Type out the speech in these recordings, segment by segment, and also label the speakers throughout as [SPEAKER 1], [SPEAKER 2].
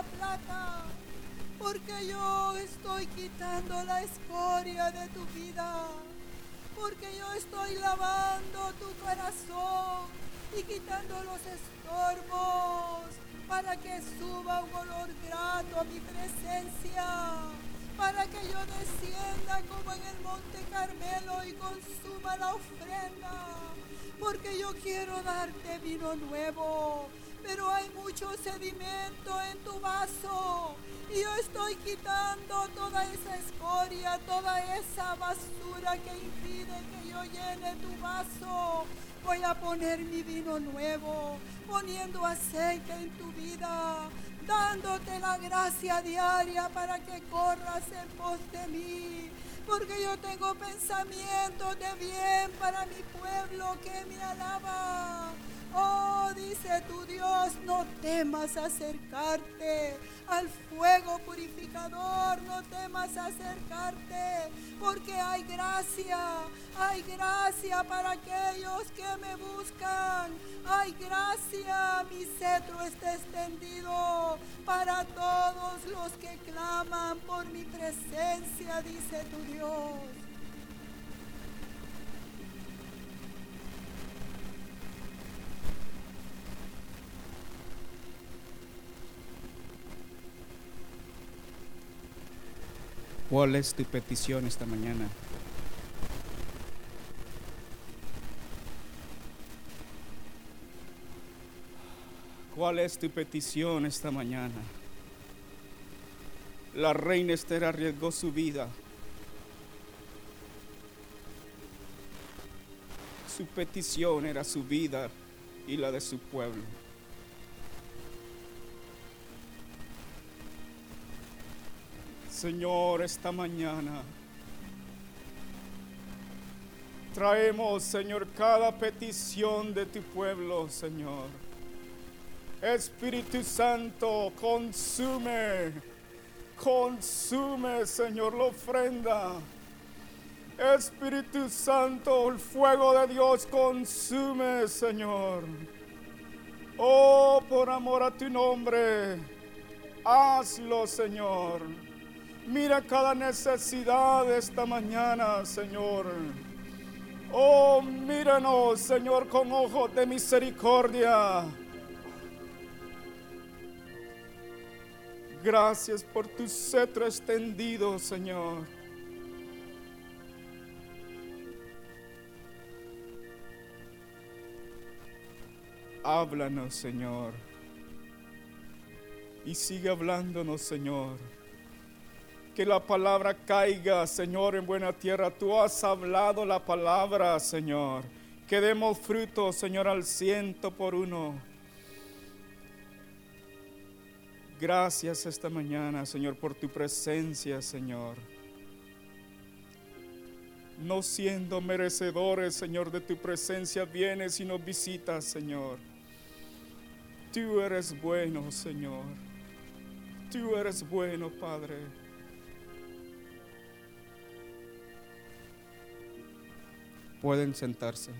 [SPEAKER 1] la plata, porque yo estoy quitando la escoria de tu vida, porque yo estoy lavando tu corazón y quitando los estorbos para que suba un olor grato a mi presencia, para que yo descienda como en el monte Carmelo y consuma la ofrenda, porque yo quiero darte vino nuevo, pero hay mucho sedimento en tu vaso y yo estoy quitando toda esa escoria, toda esa basura que impide que yo llene tu vaso. Voy a poner mi vino nuevo, poniendo aceite en tu vida, dándote la gracia diaria para que corras en pos de mí. Porque yo tengo pensamientos de bien para mi pueblo que me alaba. Oh, dice tu Dios, no temas acercarte al fuego purificador, no temas acercarte, porque hay gracia, hay gracia para aquellos que me buscan, hay gracia, mi cetro está extendido para todos los que claman por mi presencia, dice tu Dios.
[SPEAKER 2] ¿Cuál es tu petición esta mañana? ¿Cuál es tu petición esta mañana? La reina Esther arriesgó su vida. Su petición era su vida y la de su pueblo. Señor, esta mañana traemos, Señor, cada petición de tu pueblo, Señor. Espíritu Santo, consume, consume, Señor, la ofrenda. Espíritu Santo, el fuego de Dios consume, Señor. Oh, por amor a tu nombre, hazlo, Señor. Mira cada necesidad esta mañana, Señor. Oh, míranos, Señor, con ojos de misericordia. Gracias por tu cetro extendido, Señor. Háblanos, Señor. Y sigue hablándonos, Señor. Que la palabra caiga, Señor, en buena tierra. Tú has hablado la palabra, Señor. Que demos fruto, Señor, al ciento por uno. Gracias esta mañana, Señor, por tu presencia, Señor. No siendo merecedores, Señor, de tu presencia, vienes y nos visitas, Señor. Tú eres bueno, Señor. Tú eres bueno, Padre. Pueden sentarse.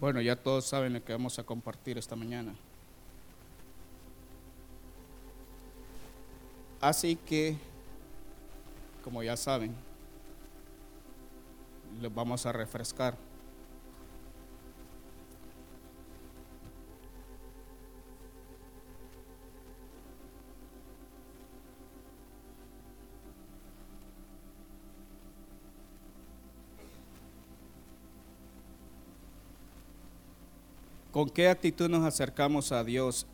[SPEAKER 2] Bueno, ya todos saben lo que vamos a compartir esta mañana. Así que, como ya saben, les vamos a refrescar. ¿Con qué actitud nos acercamos a Dios?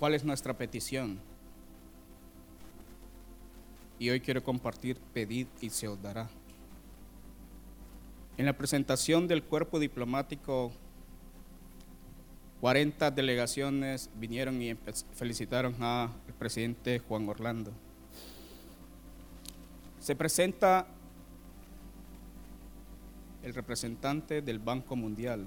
[SPEAKER 2] ¿Cuál es nuestra petición? Y hoy quiero compartir, pedid y se os dará. En la presentación del cuerpo diplomático, 40 delegaciones vinieron y felicitaron al presidente Juan Orlando. Se presenta el representante del Banco Mundial,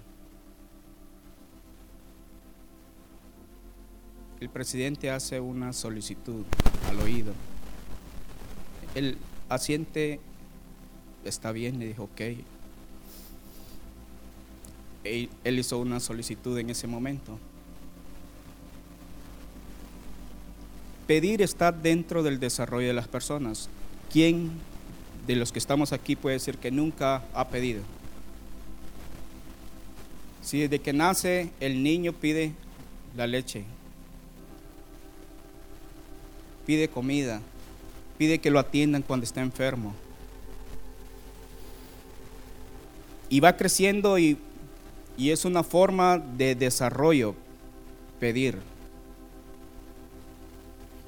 [SPEAKER 2] el presidente hace una solicitud al oído. El asiente está bien, le dijo, ok. Él, él hizo una solicitud en ese momento. Pedir está dentro del desarrollo de las personas. ¿Quién de los que estamos aquí puede decir que nunca ha pedido? Si desde que nace el niño pide la leche, pide comida, pide que lo atiendan cuando está enfermo. Y va creciendo y, y es una forma de desarrollo pedir.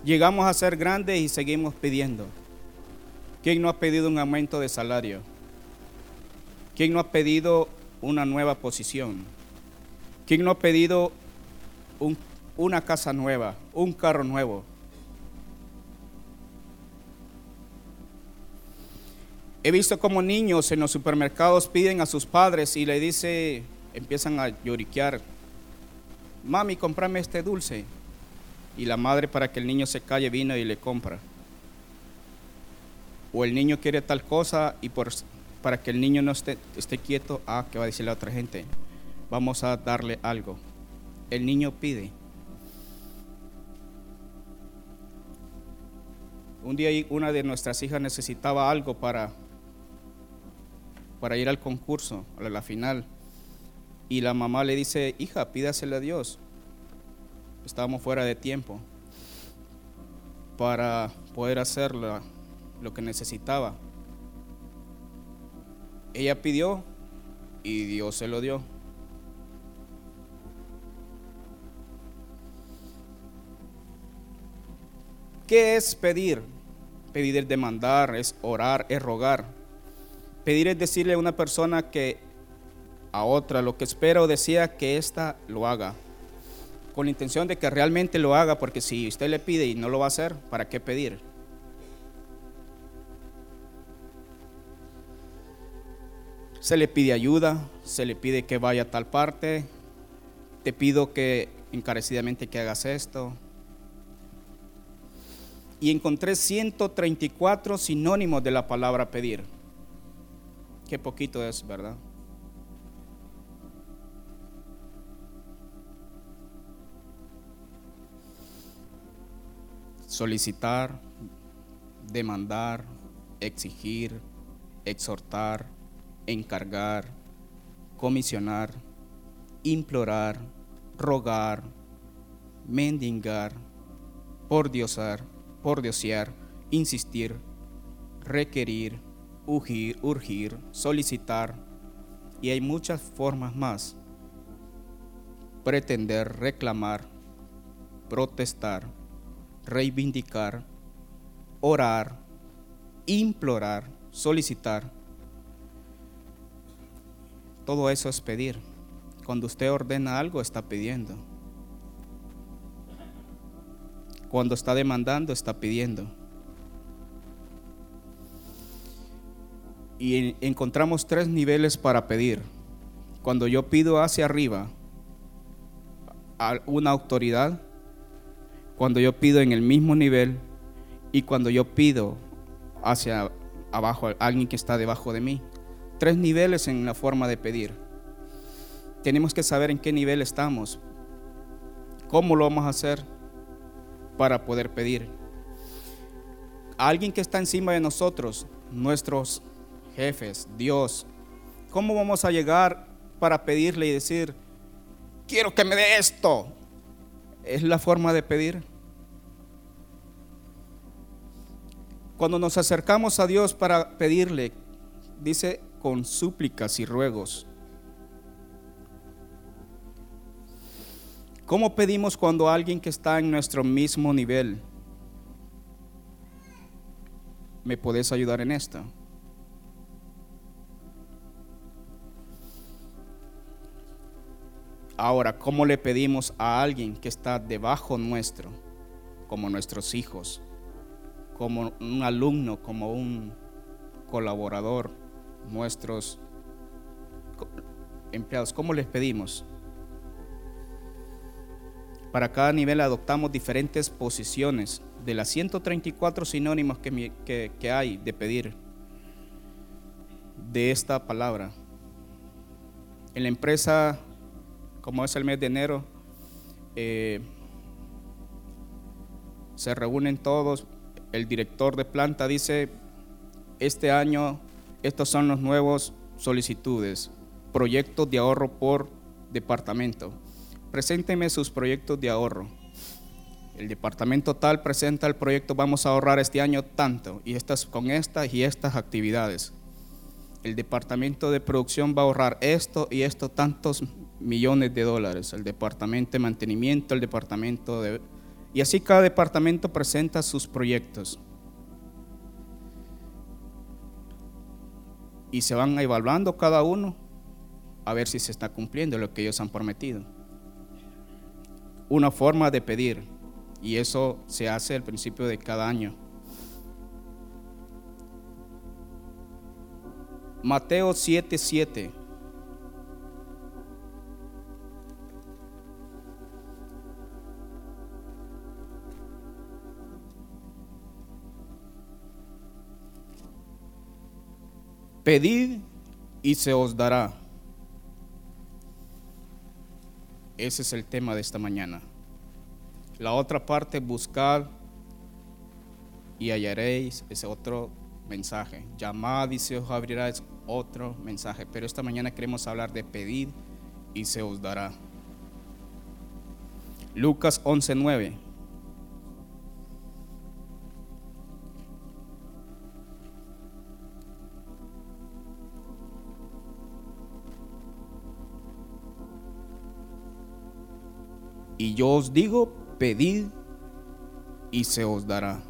[SPEAKER 2] Llegamos a ser grandes y seguimos pidiendo. ¿Quién no ha pedido un aumento de salario? ¿Quién no ha pedido una nueva posición? ¿Quién no ha pedido un- una casa nueva, un carro nuevo? He visto como niños en los supermercados piden a sus padres y le dice, empiezan a lloriquear, mami, comprame este dulce. Y la madre para que el niño se calle vino y le compra. O el niño quiere tal cosa y por, para que el niño no esté, esté quieto, ah, ¿qué va a decir la otra gente? Vamos a darle algo. El niño pide. Un día una de nuestras hijas necesitaba algo para, para ir al concurso, a la final. Y la mamá le dice, hija, pídasele a Dios. Estábamos fuera de tiempo para poder hacer la- lo que necesitaba. Ella pidió y Dios se lo dio. ¿Qué es pedir? Pedir es demandar, es orar, es rogar. Pedir es decirle a una persona que a otra lo que espera o desea que ésta lo haga. Con la intención de que realmente lo haga, porque si usted le pide y no lo va a hacer, ¿para qué pedir? Se le pide ayuda, se le pide que vaya a tal parte, te pido que encarecidamente que hagas esto. Y encontré 134 sinónimos de la palabra pedir. Qué poquito es, ¿verdad? Solicitar, demandar, exigir, exhortar, encargar, comisionar, implorar, rogar, mendigar, pordiosar, pordiosear, insistir, requerir, urgir, urgir, solicitar, y hay muchas formas más. Pretender, reclamar, protestar, reivindicar, orar, implorar, solicitar. Todo eso es pedir. Cuando usted ordena algo, está pidiendo. Cuando está demandando, está pidiendo. Y en- encontramos tres niveles para pedir. Cuando yo pido hacia arriba a una autoridad, cuando yo pido en el mismo nivel y cuando yo pido hacia abajo a alguien que está debajo de mí. Tres niveles en la forma de pedir. Tenemos que saber en qué nivel estamos. ¿Cómo lo vamos a hacer para poder pedir? Alguien que está encima de nosotros, nuestros jefes, Dios, ¿cómo vamos a llegar para pedirle y decir, quiero que me dé esto? ¿Es la forma de pedir? Cuando nos acercamos a Dios para pedirle, dice con súplicas y ruegos. ¿Cómo pedimos cuando alguien que está en nuestro mismo nivel? ¿Me podés ayudar en esto? Ahora, ¿cómo le pedimos a alguien que está debajo nuestro, como nuestros hijos, como un alumno, como un colaborador, nuestros empleados? ¿Cómo les pedimos? Para cada nivel adoptamos diferentes posiciones de las 134 sinónimos que, que, que hay de pedir de esta palabra. En la empresa, como es el mes de enero, eh, se reúnen todos. El director de planta dice, este año estos son los nuevos solicitudes, proyectos de ahorro por departamento. Presénteme sus proyectos de ahorro. El departamento tal presenta el proyecto, vamos a ahorrar este año tanto, y estas con estas y estas actividades. El departamento de producción va a ahorrar esto y esto tantos millones de dólares. El departamento de mantenimiento, el departamento de y así cada departamento presenta sus proyectos. Y se van evaluando cada uno a ver si se está cumpliendo lo que ellos han prometido. Una forma de pedir. Y eso se hace al principio de cada año. Mateo 7:7. Pedid y se os dará. Ese es el tema de esta mañana. La otra parte, buscar y hallaréis, ese otro mensaje. Llamad y se os abrirá, es otro mensaje. Pero esta mañana queremos hablar de pedir y se os dará. Lucas 11:9. Y yo os digo, pedid y se os dará.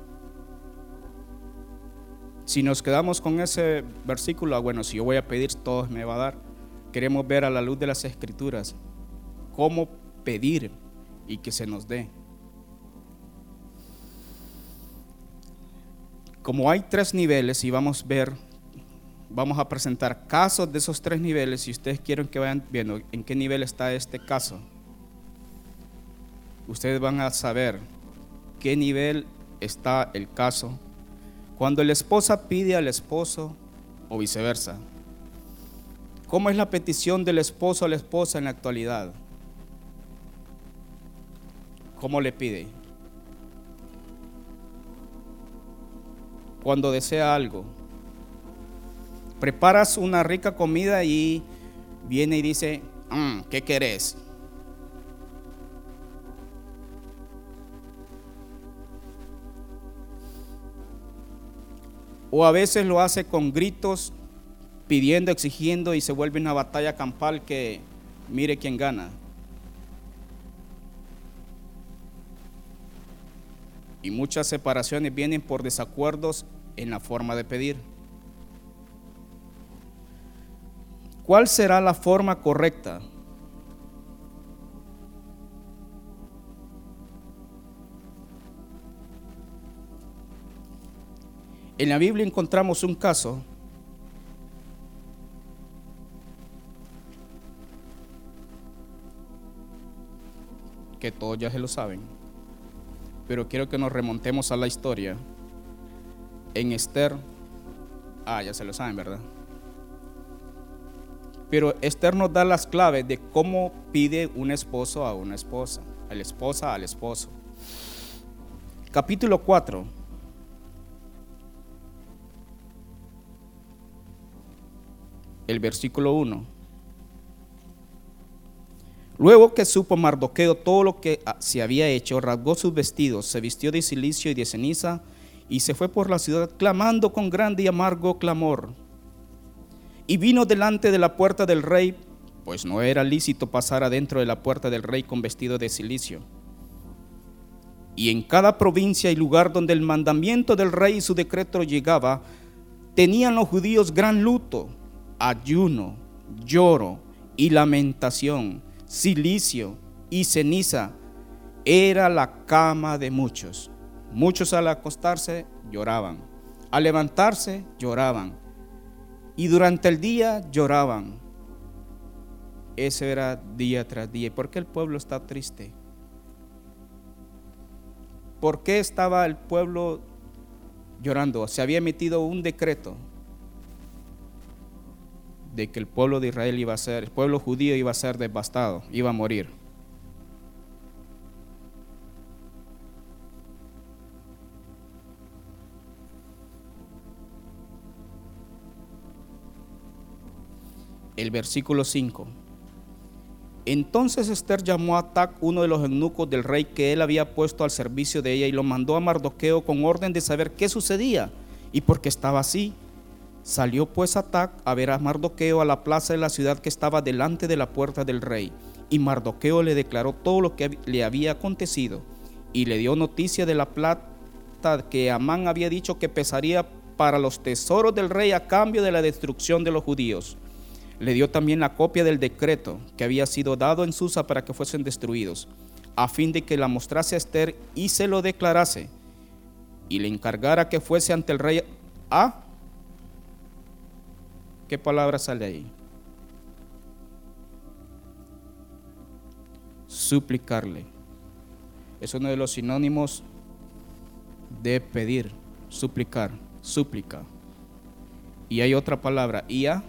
[SPEAKER 2] Si nos quedamos con ese versículo, ah, bueno, si yo voy a pedir, todo me va a dar. Queremos ver a la luz de las escrituras cómo pedir y que se nos dé. Como hay tres niveles y vamos a ver, vamos a presentar casos de esos tres niveles, si ustedes quieren que vayan viendo en qué nivel está este caso ustedes van a saber qué nivel está el caso cuando la esposa pide al esposo o viceversa. ¿Cómo es la petición del esposo a la esposa en la actualidad? ¿Cómo le pide? Cuando desea algo. Preparas una rica comida y viene y dice, mm, ¿qué querés? O a veces lo hace con gritos, pidiendo, exigiendo y se vuelve una batalla campal que mire quién gana. Y muchas separaciones vienen por desacuerdos en la forma de pedir. ¿Cuál será la forma correcta? En la Biblia encontramos un caso que todos ya se lo saben, pero quiero que nos remontemos a la historia. En Esther, ah, ya se lo saben, ¿verdad? Pero Esther nos da las claves de cómo pide un esposo a una esposa, a la esposa al esposo. Capítulo 4 el versículo 1. Luego que supo Mardoqueo todo lo que ah, se había hecho, rasgó sus vestidos, se vistió de silicio y de ceniza y se fue por la ciudad clamando con grande y amargo clamor. Y vino delante de la puerta del rey, pues no era lícito pasar adentro de la puerta del rey con vestido de silicio. Y en cada provincia y lugar donde el mandamiento del rey y su decreto llegaba, tenían los judíos gran luto ayuno, lloro y lamentación, silicio y ceniza, era la cama de muchos. Muchos al acostarse lloraban, al levantarse lloraban y durante el día lloraban. Eso era día tras día. ¿Y por qué el pueblo está triste? ¿Por qué estaba el pueblo llorando? Se había emitido un decreto de que el pueblo de Israel iba a ser, el pueblo judío iba a ser devastado, iba a morir. El versículo 5. Entonces Esther llamó a Tac, uno de los eunucos del rey que él había puesto al servicio de ella, y lo mandó a Mardoqueo con orden de saber qué sucedía y por qué estaba así. Salió pues a Tac a ver a Mardoqueo a la plaza de la ciudad que estaba delante de la puerta del rey. Y Mardoqueo le declaró todo lo que le había acontecido y le dio noticia de la plata que Amán había dicho que pesaría para los tesoros del rey a cambio de la destrucción de los judíos. Le dio también la copia del decreto que había sido dado en Susa para que fuesen destruidos, a fin de que la mostrase a Esther y se lo declarase, y le encargara que fuese ante el rey. ¿Qué palabra sale ahí? Suplicarle. Es uno de los sinónimos de pedir, suplicar, súplica. Y hay otra palabra, y a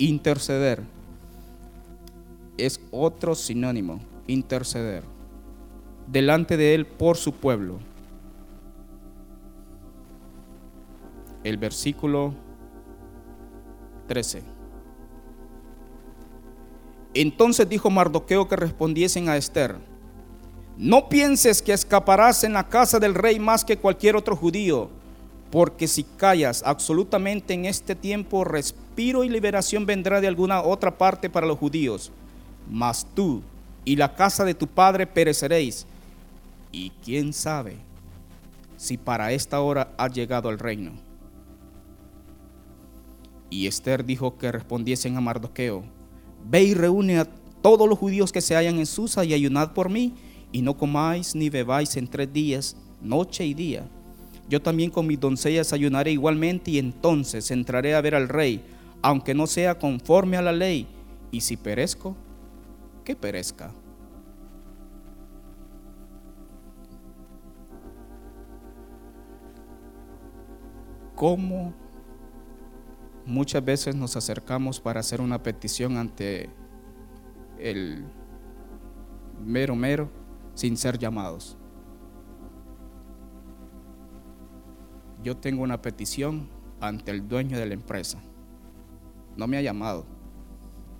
[SPEAKER 2] Interceder es otro sinónimo, interceder, delante de Él por su pueblo. El versículo 13. Entonces dijo Mardoqueo que respondiesen a Esther, no pienses que escaparás en la casa del rey más que cualquier otro judío porque si callas absolutamente en este tiempo, respiro y liberación vendrá de alguna otra parte para los judíos. Mas tú y la casa de tu padre pereceréis. Y quién sabe si para esta hora ha llegado el reino. Y Esther dijo que respondiesen a Mardoqueo, ve y reúne a todos los judíos que se hallan en Susa y ayunad por mí, y no comáis ni bebáis en tres días, noche y día yo también con mis doncellas ayunaré igualmente y entonces entraré a ver al rey, aunque no sea conforme a la ley. Y si perezco, que perezca. ¿Cómo muchas veces nos acercamos para hacer una petición ante el mero mero sin ser llamados? yo tengo una petición ante el dueño de la empresa. No me ha llamado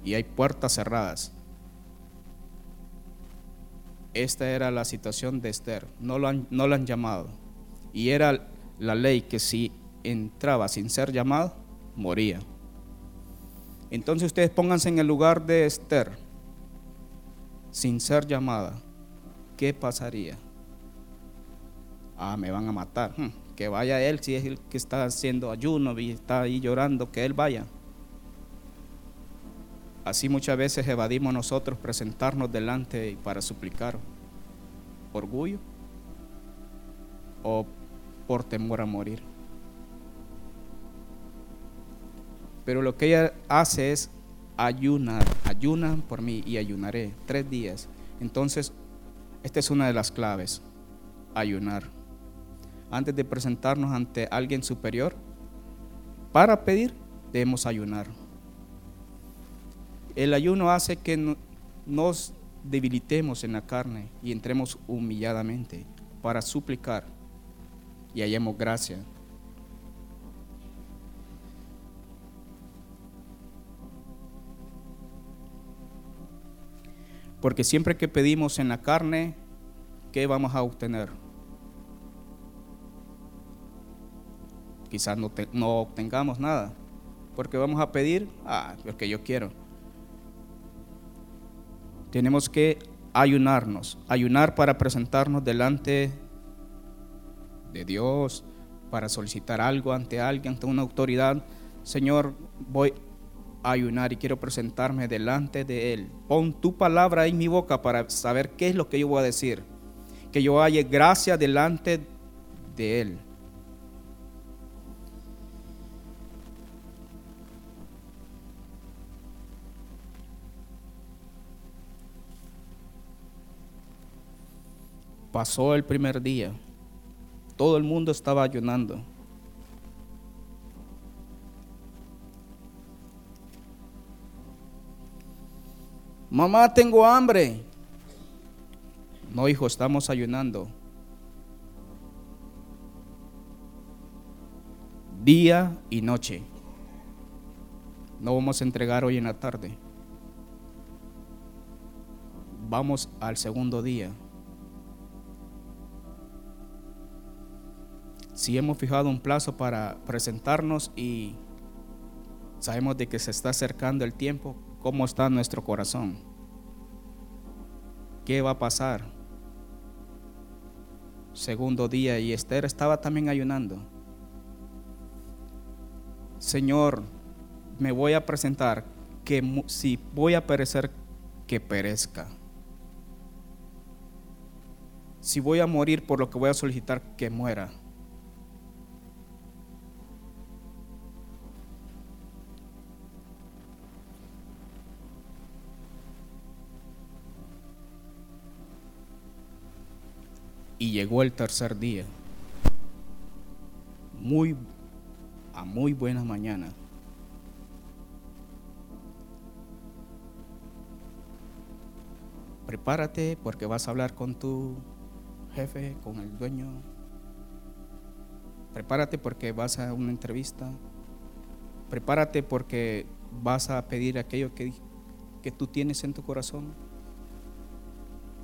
[SPEAKER 2] y hay puertas cerradas. Esta era la situación de Esther. No lo han, no han llamado. Y era la ley que si entraba sin ser llamado, moría. Entonces ustedes pónganse en el lugar de Esther, sin ser llamada. ¿Qué pasaría? Ah, me van a matar. Hmm que vaya él, si es el que está haciendo ayuno y está ahí llorando, que él vaya. Así muchas veces evadimos nosotros presentarnos delante para suplicar. Orgullo o por temor a morir. Pero lo que ella hace es ayunar, ayunan por mí y ayunaré tres días. Entonces, esta es una de las claves, ayunar antes de presentarnos ante alguien superior, para pedir debemos ayunar. El ayuno hace que nos debilitemos en la carne y entremos humilladamente para suplicar y hallemos gracia. Porque siempre que pedimos en la carne, ¿qué vamos a obtener? quizás no, no obtengamos nada, porque vamos a pedir, ah, lo que yo quiero. Tenemos que ayunarnos, ayunar para presentarnos delante de Dios, para solicitar algo ante alguien, ante una autoridad. Señor, voy ayunar y quiero presentarme delante de Él. Pon tu palabra en mi boca para saber qué es lo que yo voy a decir. Que yo haya gracia delante de Él. Pasó el primer día. Todo el mundo estaba ayunando. Mamá, tengo hambre. No, hijo, estamos ayunando. Día y noche. No vamos a entregar hoy en la tarde. Vamos al segundo día. Si hemos fijado un plazo para presentarnos y sabemos de que se está acercando el tiempo, ¿cómo está nuestro corazón? ¿Qué va a pasar? Segundo día y Esther estaba también ayunando. Señor, me voy a presentar que si voy a perecer, que perezca. Si voy a morir por lo que voy a solicitar, que muera. Y llegó el tercer día, muy a muy buena mañana. Prepárate porque vas a hablar con tu jefe, con el dueño. Prepárate porque vas a una entrevista. Prepárate porque vas a pedir aquello que, que tú tienes en tu corazón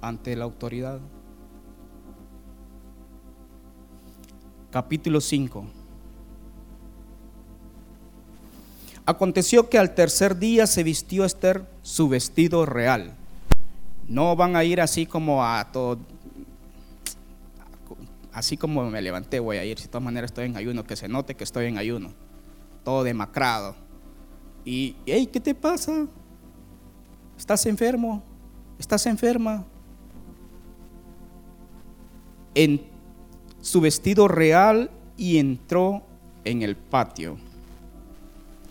[SPEAKER 2] ante la autoridad. Capítulo 5. Aconteció que al tercer día se vistió Esther su vestido real. No van a ir así como a todo, así como me levanté voy a ir. De todas maneras estoy en ayuno, que se note que estoy en ayuno. Todo demacrado. Y, hey, ¿qué te pasa? ¿Estás enfermo? ¿Estás enferma? En su vestido real y entró en el patio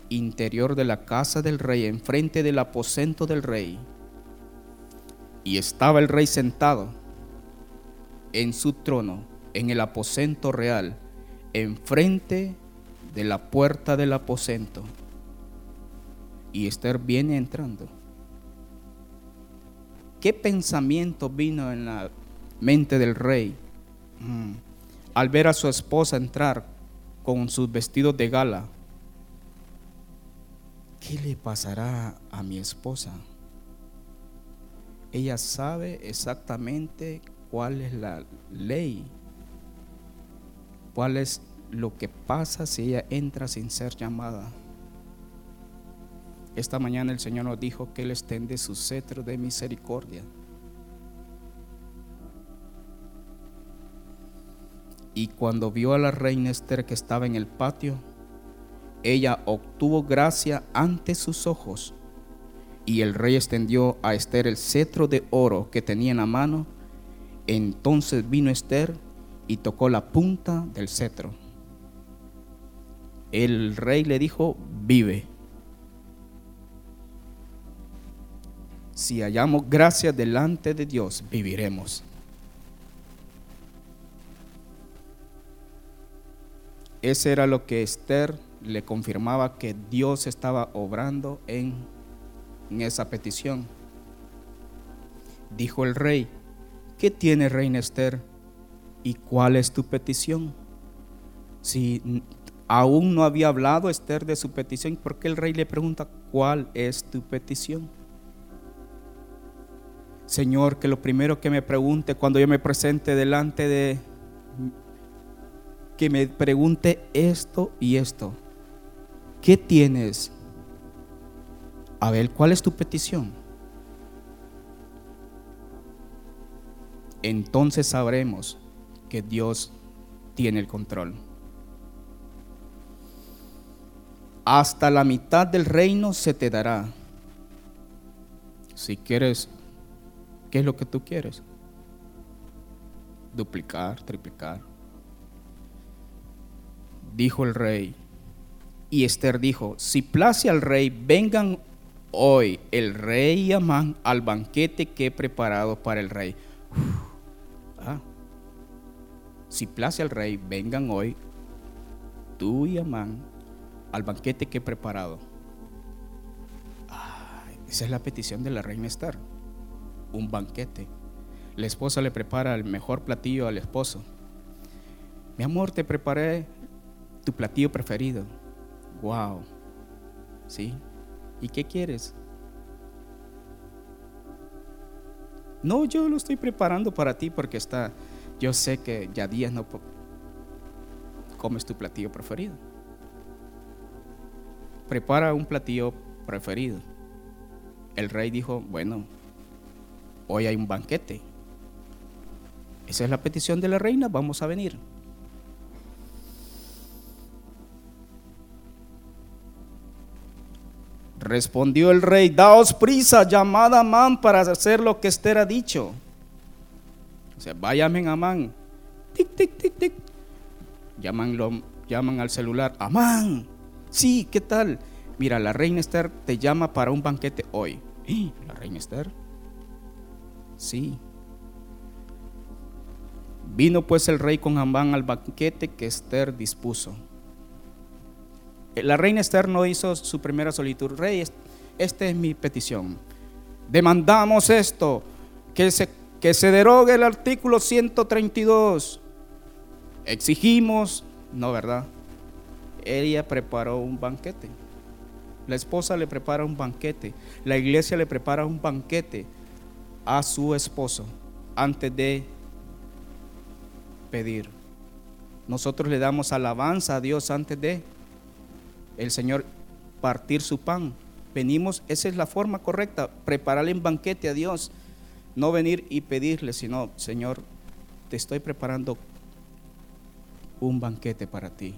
[SPEAKER 2] interior de la casa del rey, enfrente del aposento del rey. Y estaba el rey sentado en su trono, en el aposento real, enfrente de la puerta del aposento. Y Esther viene entrando. ¿Qué pensamiento vino en la mente del rey? Mm al ver a su esposa entrar con sus vestidos de gala, ¿qué le pasará a mi esposa? Ella sabe exactamente cuál es la ley, cuál es lo que pasa si ella entra sin ser llamada. Esta mañana el Señor nos dijo que Él extiende su cetro de misericordia Y cuando vio a la reina Esther que estaba en el patio, ella obtuvo gracia ante sus ojos. Y el rey extendió a Esther el cetro de oro que tenía en la mano. Entonces vino Esther y tocó la punta del cetro. El rey le dijo, vive. Si hallamos gracia delante de Dios, viviremos. Ese era lo que Esther le confirmaba que Dios estaba obrando en, esa petición. Dijo el rey, ¿qué tiene reina Esther? ¿Y cuál es tu petición? Si aún no había hablado Esther de su petición, ¿por qué el rey le pregunta, ¿cuál es tu petición? Señor, que lo primero que me pregunte cuando yo me presente delante de que me pregunte esto y esto. ¿Qué tienes? A ver, ¿cuál es tu petición? Entonces sabremos que Dios tiene el control. Hasta la mitad del reino se te dará. Si quieres, ¿qué es lo que tú quieres? Duplicar, triplicar dijo el rey. Y Esther dijo, si place al rey, vengan hoy el rey y Amán al banquete que he preparado para el rey. Ah, si place al rey, vengan hoy tú y Amán al banquete que he preparado. esa es la petición de la reina Esther, un banquete. La esposa le prepara el mejor platillo al esposo. Mi amor, te preparé tu platillo preferido. Wow. ¿Sí? ¿Y qué quieres? No, yo lo estoy preparando para ti porque está, yo sé que ya días no comes tu platillo preferido. Prepara un platillo preferido. El rey dijo, bueno, hoy hay un banquete. Esa es la petición de la reina, vamos a venir. Respondió el rey, daos prisa, llamad a Amán para hacer lo que Esther ha dicho. O sea, váyanme a Amán. Tic, tic, tic, tic. Llaman, llaman al celular, Amán. Sí, ¿qué tal? Mira, la reina Esther te llama para un banquete hoy. ¿La reina Esther? Sí. Vino pues el rey con Amán al banquete que Esther dispuso. La reina Esther no hizo su primera solitud. Rey, esta es mi petición. Demandamos esto, que se, que se derogue el artículo 132. Exigimos, no, ¿verdad? Ella preparó un banquete. La esposa le prepara un banquete. La iglesia le prepara un banquete a su esposo antes de pedir. Nosotros le damos alabanza a Dios antes de el Señor partir su pan. Venimos, esa es la forma correcta, prepararle un banquete a Dios. No venir y pedirle, sino, Señor, te estoy preparando un banquete para ti.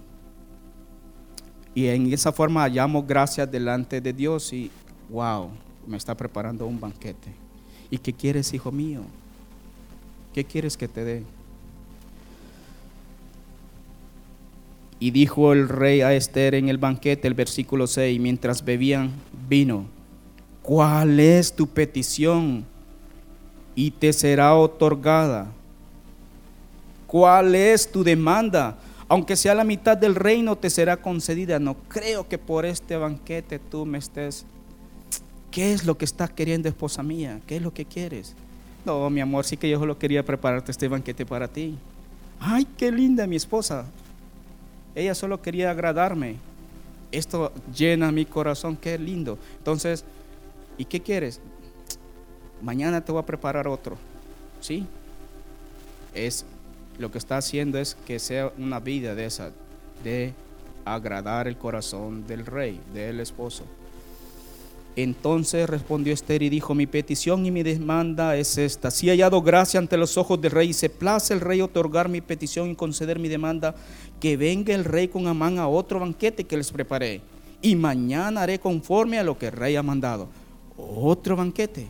[SPEAKER 2] Y en esa forma hallamos gracias delante de Dios y, wow, me está preparando un banquete. ¿Y qué quieres, hijo mío? ¿Qué quieres que te dé? Y dijo el rey a Esther en el banquete, el versículo 6, mientras bebían vino, ¿cuál es tu petición? Y te será otorgada. ¿Cuál es tu demanda? Aunque sea la mitad del reino, te será concedida. No creo que por este banquete tú me estés... ¿Qué es lo que estás queriendo, esposa mía? ¿Qué es lo que quieres? No, mi amor, sí que yo solo quería prepararte este banquete para ti. Ay, qué linda mi esposa. Ella solo quería agradarme. Esto llena mi corazón, qué lindo. Entonces, ¿y qué quieres? Mañana te voy a preparar otro. ¿Sí? Es lo que está haciendo es que sea una vida de esa, de agradar el corazón del rey, del esposo. Entonces respondió Esther y dijo, mi petición y mi demanda es esta. Si he hallado gracia ante los ojos del rey y se place el rey otorgar mi petición y conceder mi demanda, que venga el rey con Amán a otro banquete que les preparé. Y mañana haré conforme a lo que el rey ha mandado. Otro banquete.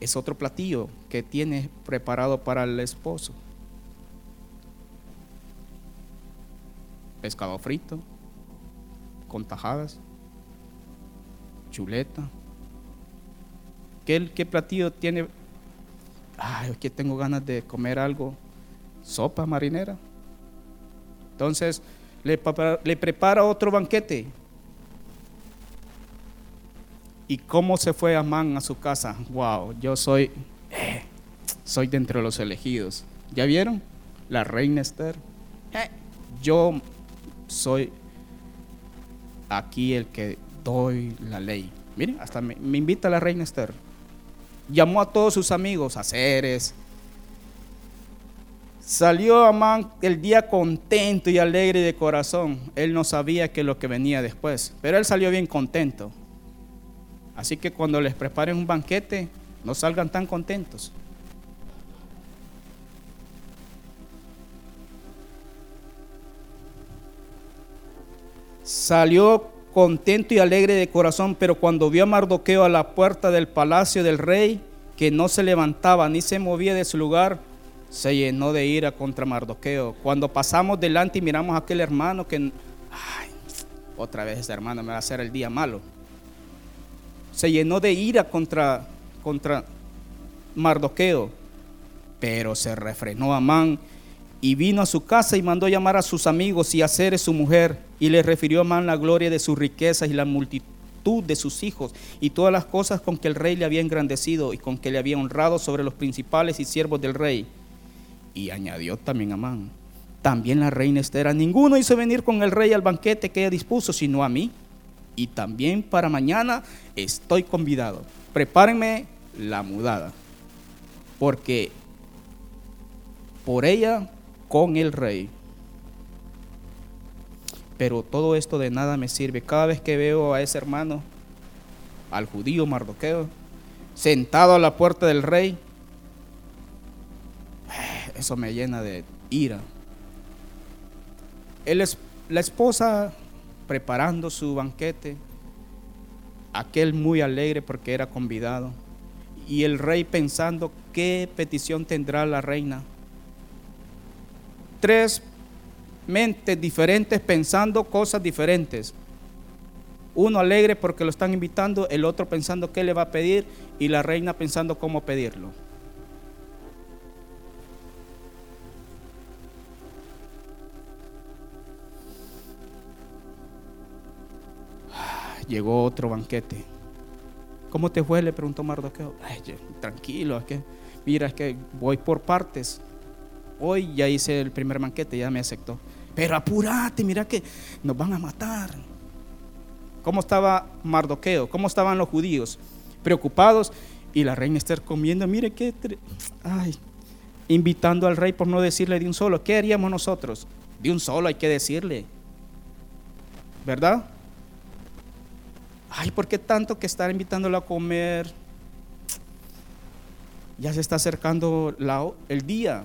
[SPEAKER 2] Es otro platillo que tiene preparado para el esposo. Pescado frito, con tajadas chuleta. ¿Qué, qué platillo tiene? Ay, que tengo ganas de comer algo. Sopa marinera. Entonces le, le prepara otro banquete. ¿Y cómo se fue Amán a su casa? Wow, yo soy, eh, soy de entre los elegidos. ¿Ya vieron? La reina Esther. Eh, yo soy aquí el que doy la ley. Miren, hasta me, invita la reina Esther. Llamó a todos sus amigos, a Ceres. Salió Amán el día contento y alegre de corazón. Él no sabía que lo que venía después, pero él salió bien contento. Así que cuando les preparen un banquete, no salgan tan contentos. Salió contento y alegre de corazón, pero cuando vio a Mardoqueo a la puerta del palacio del rey, que no se levantaba ni se movía de su lugar, se llenó de ira contra Mardoqueo. Cuando pasamos delante y miramos a aquel hermano que, ay, otra vez ese hermano me va a hacer el día malo, se llenó de ira contra, contra Mardoqueo, pero se refrenó Amán Y vino a su casa y mandó llamar a sus amigos y a Ceres su mujer, y le refirió a Amán la gloria de sus riquezas y la multitud de sus hijos, y todas las cosas con que el rey le había engrandecido y con que le había honrado sobre los principales y siervos del rey. Y añadió también Amán, también la reina Esther, a ninguno hizo venir con el rey al banquete que ella dispuso, sino a mí. Y también para mañana estoy convidado. Prepárenme la mudada, porque por ella con el rey. Pero todo esto de nada me sirve. Cada vez que veo a ese hermano, al judío Mardoqueo, sentado a la puerta del rey, eso me llena de ira. Es, la esposa preparando su banquete, aquel muy alegre porque era convidado, y el rey pensando qué petición tendrá la reina tres mentes diferentes pensando cosas diferentes. Uno alegre porque lo están invitando, el otro pensando qué le va a pedir y la reina pensando cómo pedirlo. Llegó otro banquete. ¿Cómo te fue? Le preguntó Mardoqueo. tranquilo, es que, mira, es que voy por partes hoy ya hice el primer banquete, ya me aceptó. Pero apúrate, mira que nos van a matar. ¿Cómo estaba Mardoqueo? ¿Cómo estaban los judíos? Preocupados. Y la reina Esther comiendo, mire qué... Ay, invitando al rey por no decirle de un solo. ¿Qué haríamos nosotros? De un solo hay que decirle. ¿Verdad? Ay, ¿por qué tanto que estar invitándolo a comer? Ya se está acercando el día.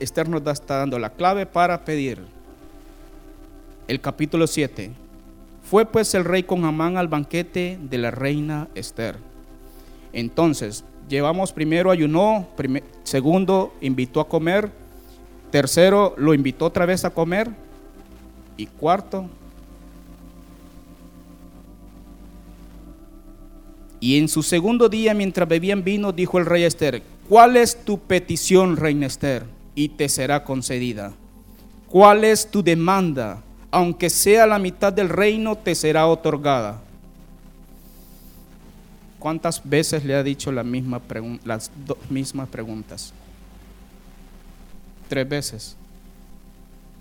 [SPEAKER 2] Esther nos está dando la clave para pedir. El capítulo 7. Fue pues el rey con Amán al banquete de la reina Esther. Entonces, llevamos primero ayunó, segundo invitó a comer, tercero lo invitó otra vez a comer y cuarto Y en su segundo día, mientras bebían vino, dijo el rey Esther, ¿cuál es tu petición, reina Esther? Y te será concedida. ¿Cuál es tu demanda? Aunque sea la mitad del reino, te será otorgada. ¿Cuántas veces le ha dicho las dos mismas preguntas? Tres veces.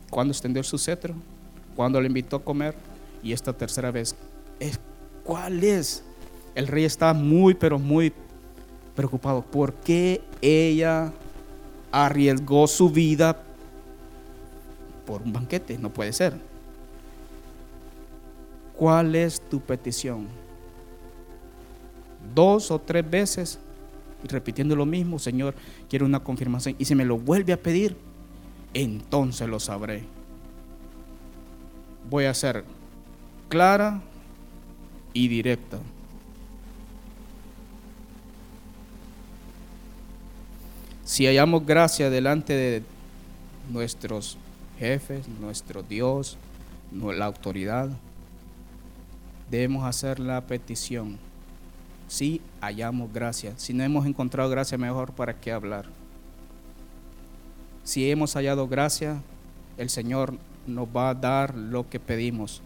[SPEAKER 2] ¿Cuándo extendió su cetro? ¿Cuándo le invitó a comer? Y esta tercera vez. ¿Cuál es? El rey está muy, pero muy preocupado. ¿Por qué ella arriesgó su vida por un banquete, no puede ser. ¿Cuál es tu petición? Dos o tres veces repitiendo lo mismo, Señor, quiero una confirmación. Y si me lo vuelve a pedir, entonces lo sabré. Voy a ser clara y directa. Si hallamos gracia delante de nuestros jefes, nuestro Dios, la autoridad, debemos hacer la petición. Si hallamos gracia, si no hemos encontrado gracia, mejor para qué hablar. Si hemos hallado gracia, el Señor nos va a dar lo que pedimos.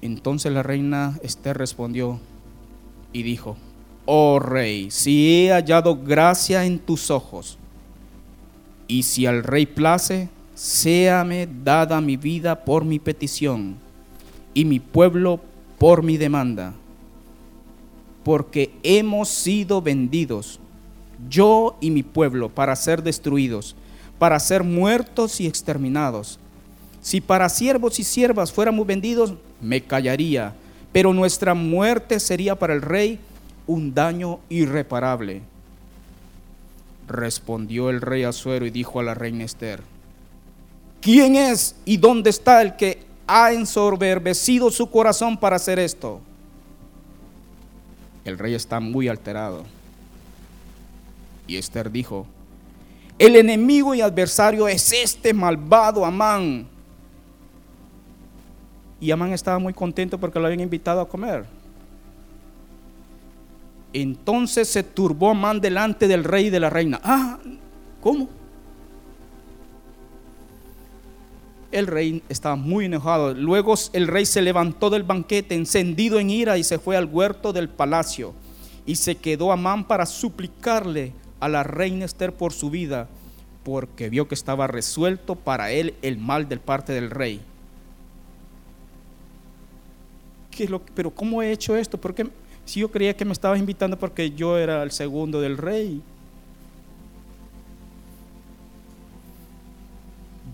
[SPEAKER 2] Entonces la reina Esther respondió, y dijo, oh rey, si he hallado gracia en tus ojos, y si al rey place, séame dada mi vida por mi petición, y mi pueblo por mi demanda, porque hemos sido vendidos, yo y mi pueblo, para ser destruidos, para ser muertos y exterminados. Si para siervos y siervas fuéramos vendidos, me callaría pero nuestra muerte sería para el rey un daño irreparable. Respondió el rey Azuero y dijo a la reina Esther, ¿quién es y dónde está el que ha ensoberbecido su corazón para hacer esto? El rey está muy alterado. Y Esther dijo, el enemigo y adversario es este malvado Amán y Amán estaba muy contento porque lo habían invitado a comer. Entonces se turbó Amán delante del rey y de la reina. Ah, ¿cómo? El rey estaba muy enojado. Luego el rey se levantó del banquete encendido en ira y se fue al huerto del palacio. Y se quedó Amán para suplicarle a la reina Esther por su vida, porque vio que estaba resuelto para él el mal del parte del rey. ¿Qué es lo pero ¿cómo he hecho esto? Porque si yo creía que me estabas invitando porque yo era el segundo del rey.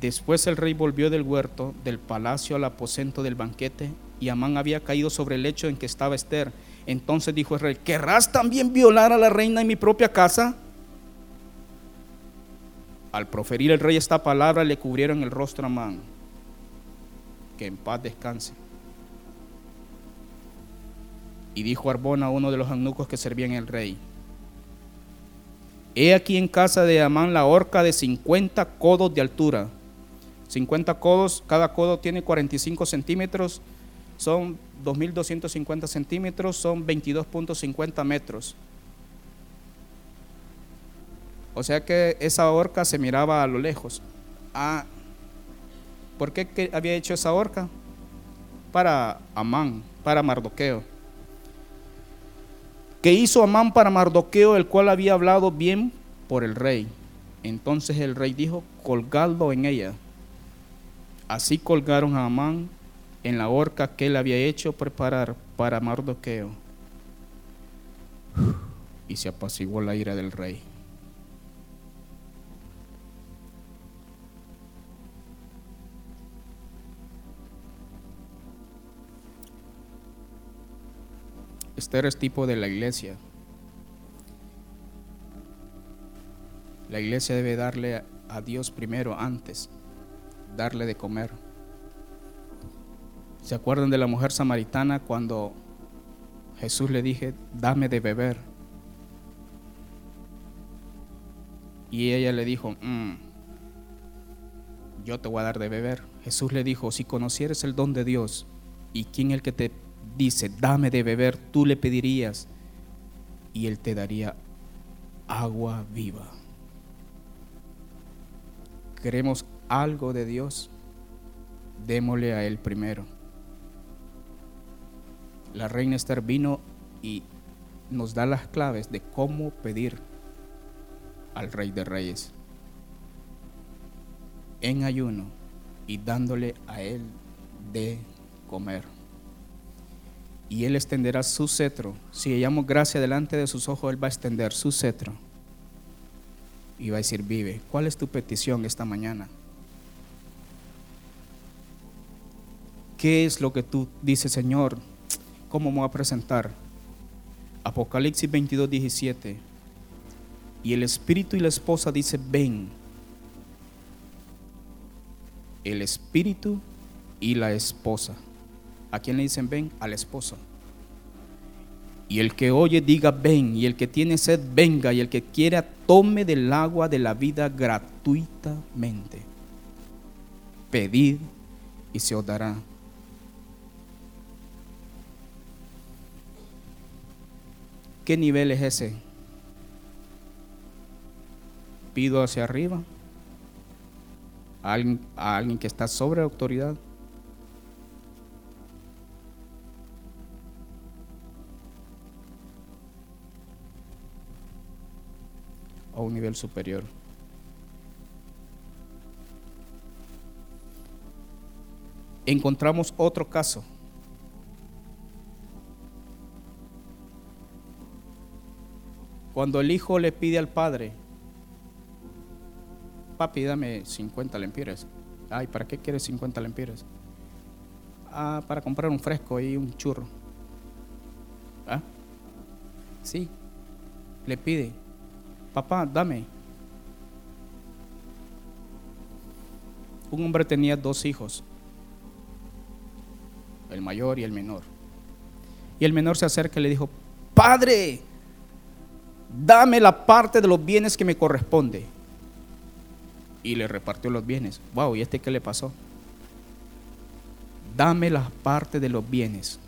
[SPEAKER 2] Después el rey volvió del huerto, del palacio al aposento del banquete, y Amán había caído sobre el lecho en que estaba Esther. Entonces dijo el rey, ¿querrás también violar a la reina en mi propia casa? Al proferir el rey esta palabra, le cubrieron el rostro a Amán. Que en paz descanse. Y dijo Arbona, uno de los eunucos que servían el rey, He aquí en casa de Amán la horca de 50 codos de altura. 50 codos, cada codo tiene 45 centímetros, son 2.250 centímetros, son 22.50 metros. O sea que esa horca se miraba a lo lejos. Ah, ¿Por qué había hecho esa horca? Para Amán, para Mardoqueo. ¿Qué hizo Amán para Mardoqueo, el cual había hablado bien por el rey? Entonces el rey dijo, colgadlo en ella. Así colgaron a Amán en la horca que él había hecho preparar para Mardoqueo. Y se apaciguó la ira del rey. Esther es tipo de la iglesia. La iglesia debe darle a Dios primero antes, darle de comer. ¿Se acuerdan de la mujer samaritana cuando Jesús le dije, dame de beber? Y ella le dijo, mm, yo te voy a dar de beber. Jesús le dijo, si conocieres el don de Dios y quién el que te dice, dame de beber, tú le pedirías y él te daría agua viva. Queremos algo de Dios, démosle a él primero. La reina Esther vino y nos da las claves de cómo pedir al rey de reyes en ayuno y dándole a él de comer y Él extenderá su cetro. Si hallamos gracia delante de sus ojos, Él va a extender su cetro y va a decir, vive. ¿Cuál es tu petición esta mañana? ¿Qué es lo que tú dices, Señor? ¿Cómo me voy a presentar? Apocalipsis 22, 17. Y el espíritu y la esposa dice, ven. El espíritu y la esposa. ¿A quién le dicen ven? Al esposo. Y el que oye diga ven, y el que tiene sed venga, y el que quiera tome del agua de la vida gratuitamente. Pedid y se os dará. ¿Qué nivel es ese? Pido hacia arriba a alguien, a alguien que está sobre autoridad. A un nivel superior. Encontramos otro caso. Cuando el hijo le pide al padre, papi, dame 50 lempiras. Ay, ¿para qué quieres 50 lempiras? Ah, para comprar un fresco y un churro. ¿Ah? Sí, le pide papá, dame. Un hombre tenía dos hijos, el mayor y el menor. Y el menor se acerca y le dijo, Padre, dame la parte de los bienes que me corresponde. Y le repartió los bienes. Wow, ¿y este qué le pasó? Dame la parte de los bienes.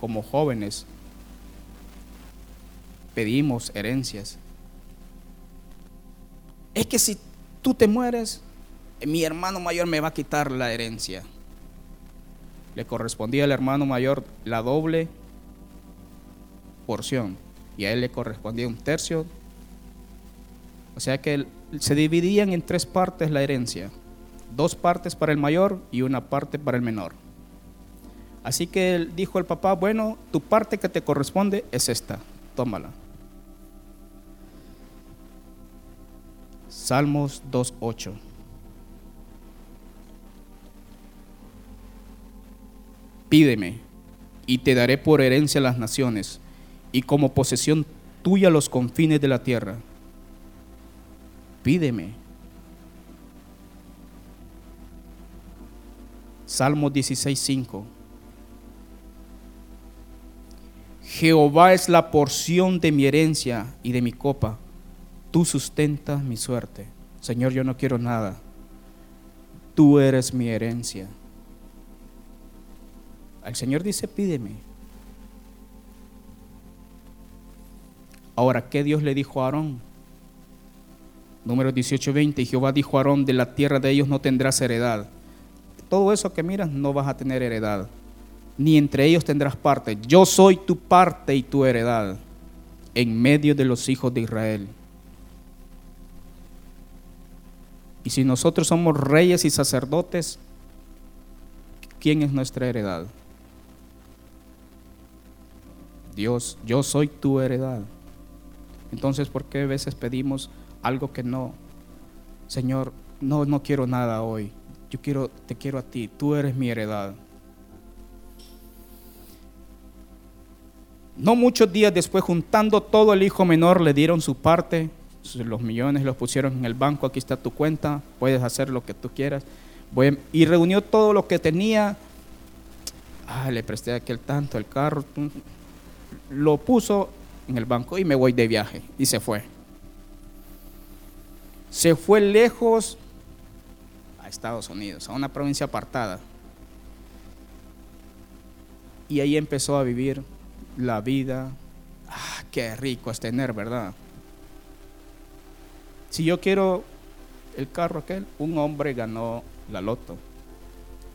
[SPEAKER 2] Como jóvenes, pedimos herencias. Es que si tú te mueres, mi hermano mayor me va a quitar la herencia. Le correspondía al hermano mayor la doble porción y a él le correspondía un tercio. O sea que se dividían en tres partes la herencia, dos partes para el mayor y una parte para el menor. Así que dijo al papá, bueno, tu parte que te corresponde es esta, tómala. Salmos 2.8. Pídeme y te daré por herencia las naciones y como posesión tuya los confines de la tierra. Pídeme. Salmo 16.5. Jehová es la porción de mi herencia y de mi copa. Tú sustentas mi suerte. Señor, yo no quiero nada. Tú eres mi herencia. El Señor dice, pídeme. Ahora, ¿qué Dios le dijo a Aarón? Número 18, 20. Y Jehová dijo a Aarón, de la tierra de ellos no tendrás heredad. Todo eso que miras no vas a tener heredad. Ni entre ellos tendrás parte. Yo soy tu parte y tu heredad en medio de los hijos de Israel. Y si nosotros somos reyes y sacerdotes, ¿quién es nuestra heredad? Dios, yo soy tu heredad. Entonces, ¿por qué a veces pedimos algo que no? Señor, no, no quiero nada hoy. Yo quiero, te quiero a ti. Tú eres mi heredad. No muchos días después, juntando todo el hijo menor, le dieron su parte, los millones los pusieron en el banco, aquí está tu cuenta, puedes hacer lo que tú quieras. y reunió todo lo que tenía. Ah, le presté aquel tanto, el carro lo puso en el banco y me voy de viaje. Y se fue. Se fue lejos a Estados Unidos, a una provincia apartada. Y ahí empezó a vivir la vida. Ah, qué rico es tener, ¿verdad? Si yo quiero el carro aquel, un hombre ganó la loto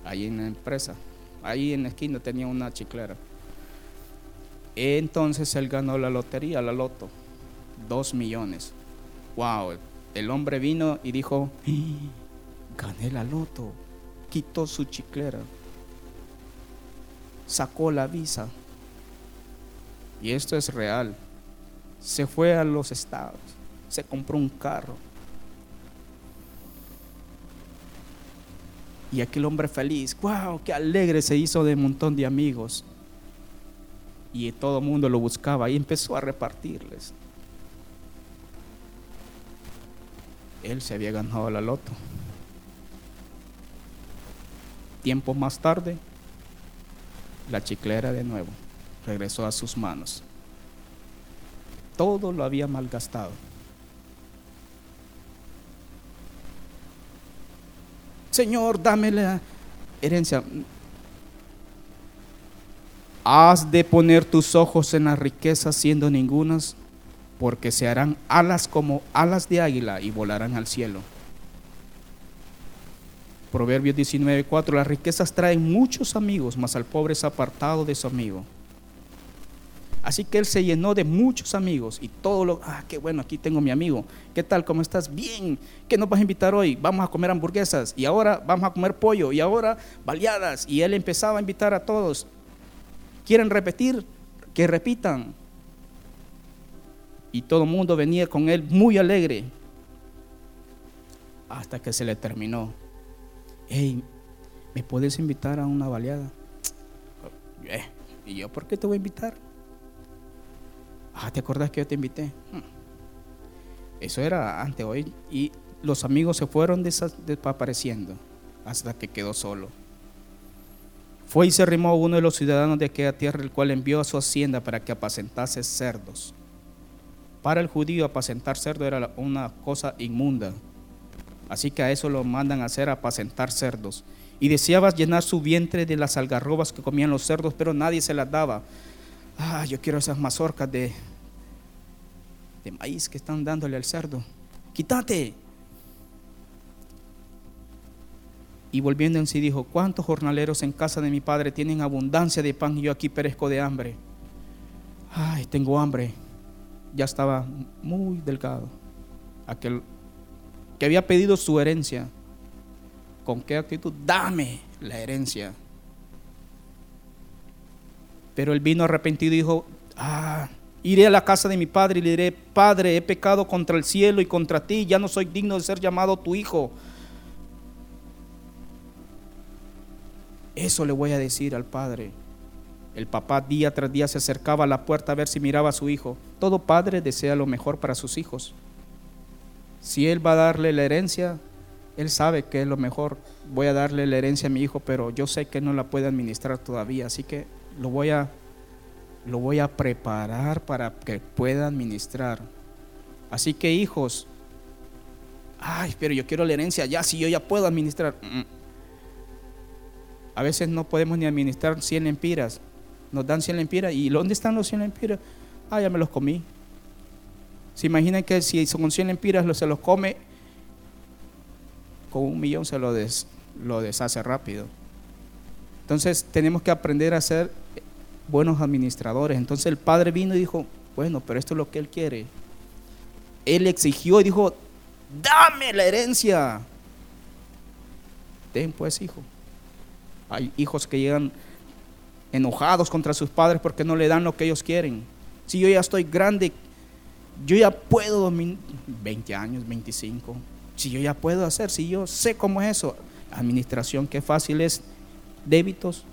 [SPEAKER 2] ahí en la empresa. Ahí en la esquina tenía una chiclera. Entonces él ganó la lotería, la loto, dos millones. Wow, el hombre vino y dijo, gané la loto, quitó su chiclera, sacó la visa. Y esto es real. Se fue a los estados, se compró un carro. Y aquel hombre feliz, wow, qué alegre se hizo de un montón de amigos y todo el mundo lo buscaba y empezó a repartirles. Él se había ganado la loto. Tiempo más tarde, la chiclera de nuevo regresó a sus manos. Todo lo había malgastado. Señor, dame la herencia. Has de poner tus ojos en las riquezas siendo ningunas, porque se harán alas como alas de águila y volarán al cielo. Proverbios 19:4 Las riquezas traen muchos amigos, mas al pobre es apartado de su amigo. Así que él se llenó de muchos amigos y todo lo, ah, qué bueno, aquí tengo mi amigo. ¿Qué tal? ¿Cómo estás? Bien. ¿Qué nos vas a invitar hoy? Vamos a comer hamburguesas y ahora vamos a comer pollo y ahora baleadas. Y él empezaba a invitar a todos quieren repetir, que repitan. Y todo el mundo venía con él muy alegre. Hasta que se le terminó. Hey, ¿me puedes invitar a una baleada? Eh, ¿Y yo por qué te voy a invitar? Ah, ¿te acordás que yo te invité? Hmm. Eso era antes hoy. Y los amigos se fueron desapareciendo hasta que quedó solo. Fue y se arrimó uno de los ciudadanos de aquella tierra, el cual envió a su hacienda para que apacentase cerdos. Para el judío apacentar cerdo era una cosa inmunda. Así que a eso lo mandan a hacer apacentar cerdos. Y deseaba llenar su vientre de las algarrobas que comían los cerdos, pero nadie se las daba. Ah, yo quiero esas mazorcas de, de maíz que están dándole al cerdo. Quítate. Y volviendo en sí dijo, ¿cuántos jornaleros en casa de mi padre tienen abundancia de pan y yo aquí perezco de hambre? Ay, tengo hambre. Ya estaba muy delgado. Aquel que había pedido su herencia. ¿Con qué actitud? Dame la herencia. Pero él vino arrepentido y dijo, ah, iré a la casa de mi padre y le diré, Padre, he pecado contra el cielo y contra ti, ya no soy digno de ser llamado tu hijo. Eso le voy a decir al padre. El papá día tras día se acercaba a la puerta a ver si miraba a su hijo. Todo padre desea lo mejor para sus hijos. Si él va a darle la herencia, él sabe que es lo mejor. Voy a darle la herencia a mi hijo, pero yo sé que no la puede administrar todavía, así que lo voy a lo voy a preparar para que pueda administrar. Así que hijos, ay, pero yo quiero la herencia ya, si yo ya puedo administrar. Mm. A veces no podemos ni administrar 100 lempiras. Nos dan 100 lempiras. ¿Y dónde están los 100 lempiras? Ah, ya me los comí. Se imaginan que si son 100 lempiras se los come, con un millón se lo, lo deshace rápido. Entonces tenemos que aprender a ser buenos administradores. Entonces el padre vino y dijo, bueno, pero esto es lo que él quiere. Él exigió y dijo, dame la herencia. Ten pues, hijo. Hay hijos que llegan enojados contra sus padres porque no le dan lo que ellos quieren. Si yo ya estoy grande, yo ya puedo, 20 años, 25, si yo ya puedo hacer, si yo sé cómo es eso, administración, qué fácil es, débitos,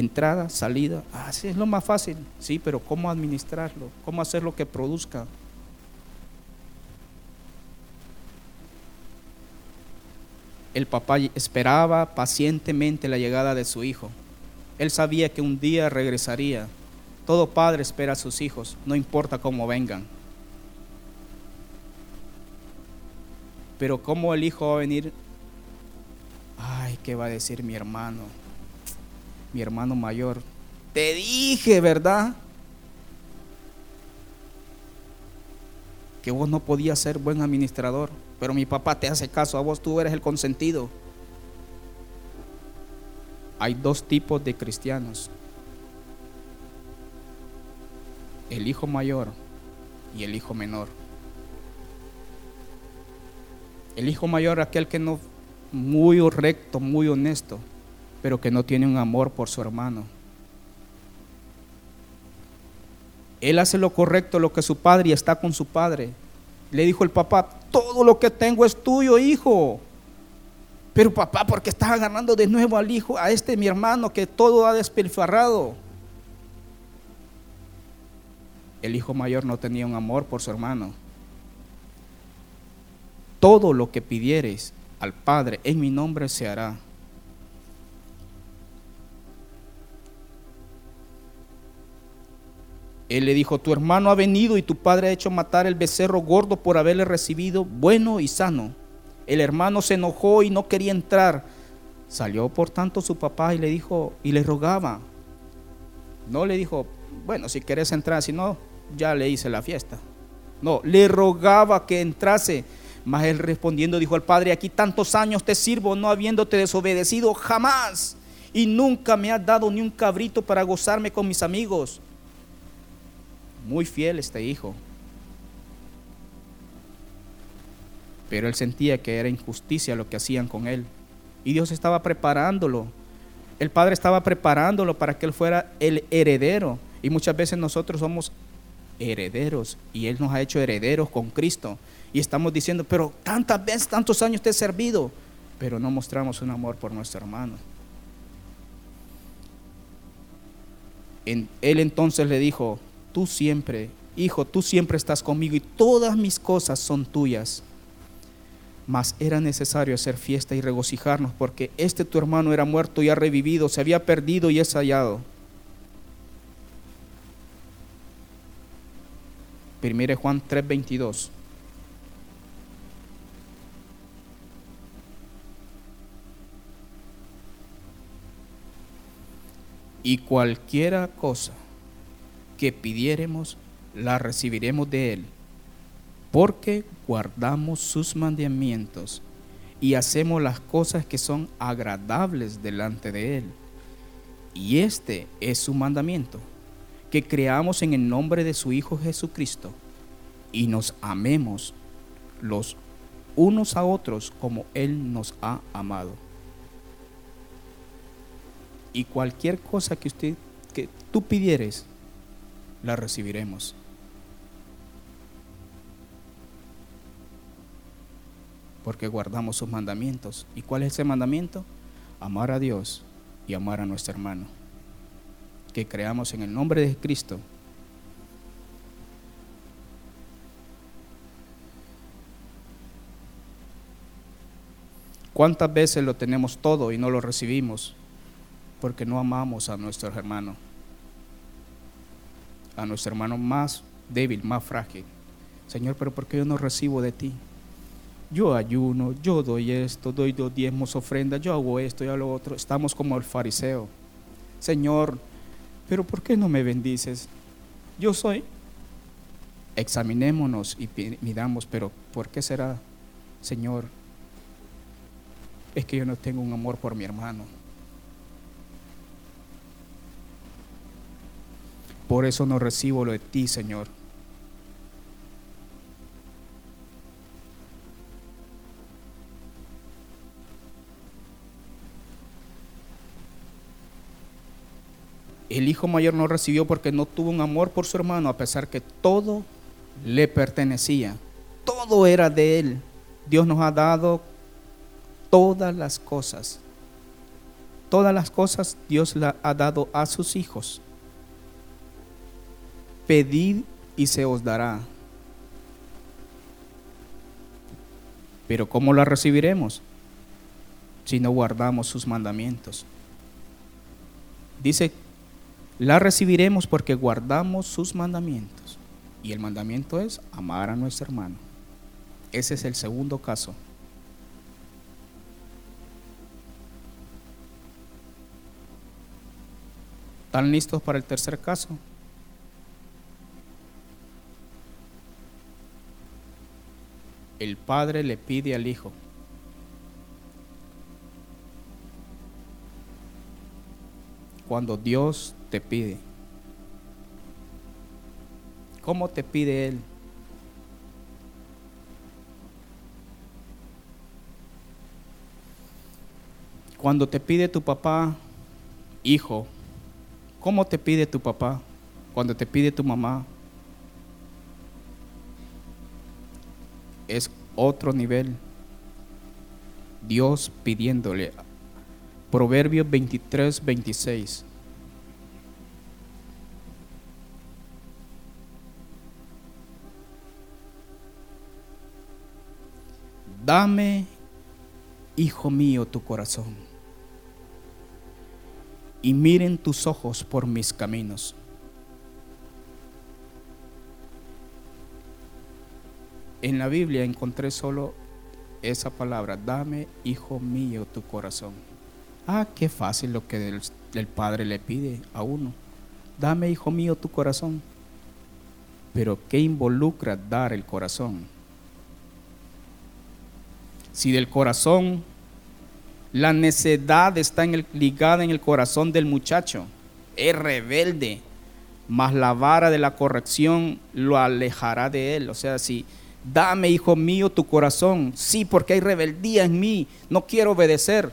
[SPEAKER 2] entrada, salida, así es lo más fácil, sí, pero ¿cómo administrarlo? ¿Cómo hacer lo que produzca? El papá esperaba pacientemente la llegada de su hijo. Él sabía que un día regresaría. Todo padre espera a sus hijos, no importa cómo vengan. Pero ¿cómo el hijo va a venir? Ay, ¿qué va a decir mi hermano? Mi hermano mayor. Te dije, ¿verdad? Que vos no podías ser buen administrador, pero mi papá te hace caso, a vos tú eres el consentido. Hay dos tipos de cristianos. El hijo mayor y el hijo menor. El hijo mayor, aquel que no, muy recto, muy honesto, pero que no tiene un amor por su hermano. Él hace lo correcto, lo que su padre y está con su padre. Le dijo el papá, todo lo que tengo es tuyo, hijo. Pero papá, ¿por qué estás agarrando de nuevo al hijo, a este mi hermano que todo ha despilfarrado? El hijo mayor no tenía un amor por su hermano todo lo que pidieres al Padre en mi nombre se hará. Él le dijo, tu hermano ha venido y tu padre ha hecho matar el becerro gordo por haberle recibido bueno y sano. El hermano se enojó y no quería entrar. Salió por tanto su papá y le dijo, y le rogaba. No le dijo, bueno, si quieres entrar, si no, ya le hice la fiesta. No, le rogaba que entrase. Mas él respondiendo dijo al padre, aquí tantos años te sirvo no habiéndote desobedecido jamás. Y nunca me has dado ni un cabrito para gozarme con mis amigos. Muy fiel este hijo. Pero él sentía que era injusticia lo que hacían con él. Y Dios estaba preparándolo. El Padre estaba preparándolo para que él fuera el heredero. Y muchas veces nosotros somos herederos. Y Él nos ha hecho herederos con Cristo. Y estamos diciendo, pero tantas veces, tantos años te he servido, pero no mostramos un amor por nuestro hermano. él entonces le dijo, tú siempre, hijo, tú siempre estás conmigo y todas mis cosas son tuyas. Mas era necesario hacer fiesta y regocijarnos porque este tu hermano era muerto y ha revivido, se había perdido y es hallado. Primero Juan 3:22. y cualquiera cosa que pidiéremos, la recibiremos de Él, porque guardamos sus mandamientos y hacemos las cosas que son agradables delante de Él. Y este es su mandamiento, que creamos en el nombre de su Hijo Jesucristo y nos amemos los unos a otros como Él nos ha amado. Y cualquier cosa que usted que tú pidieres, la recibiremos. Porque guardamos sus mandamientos. ¿Y cuál es ese mandamiento? Amar a Dios y amar a nuestro hermano. Que creamos en el nombre de Cristo ¿Cuántas veces lo tenemos todo y no lo recibimos? Porque no amamos a nuestro hermano, a nuestro hermano más débil, más frágil. Señor, pero ¿por qué yo no recibo de ti? Yo ayuno, yo doy esto, doy dos diezmos, ofrendas, yo hago esto y hago lo otro. Estamos como el fariseo. Señor, pero ¿por qué no me bendices? Yo soy. Examinémonos y miramos, pero ¿por qué será, Señor? es que yo no tengo un amor por mi hermano. Por eso no recibo lo de ti, Señor. El hijo mayor no recibió porque no tuvo un amor por su hermano, a pesar que todo le pertenecía. Todo era de él. Dios nos ha dado todas las cosas. Todas las cosas Dios la ha dado a sus hijos. Pedid y se os dará. Pero ¿cómo la recibiremos? Si no guardamos sus mandamientos. Dice, la recibiremos porque guardamos sus mandamientos. Y el mandamiento es amar a nuestro hermano. Ese es el segundo caso. ¿Están listos para el tercer caso? El padre le pide al hijo. Cuando Dios te pide. ¿Cómo te pide Él? Cuando te pide tu papá, hijo, ¿Cómo te pide tu papá? Cuando te pide tu mamá. Es otro nivel. Dios pidiéndole. Proverbios 23, 26. Dame, hijo mío, tu corazón y miren tus ojos por mis caminos. En la Biblia encontré solo esa palabra, dame, hijo mío, tu corazón. Ah, qué fácil lo que el, Padre le pide a uno. Dame, hijo mío, tu corazón. Pero ¿qué involucra dar el corazón? Si del corazón la necedad está ligada en el corazón del muchacho. Es rebelde, mas la vara de la corrección lo alejará de él. O sea, si dame, hijo mío, tu corazón. Sí, porque hay rebeldía en mí. No quiero obedecer.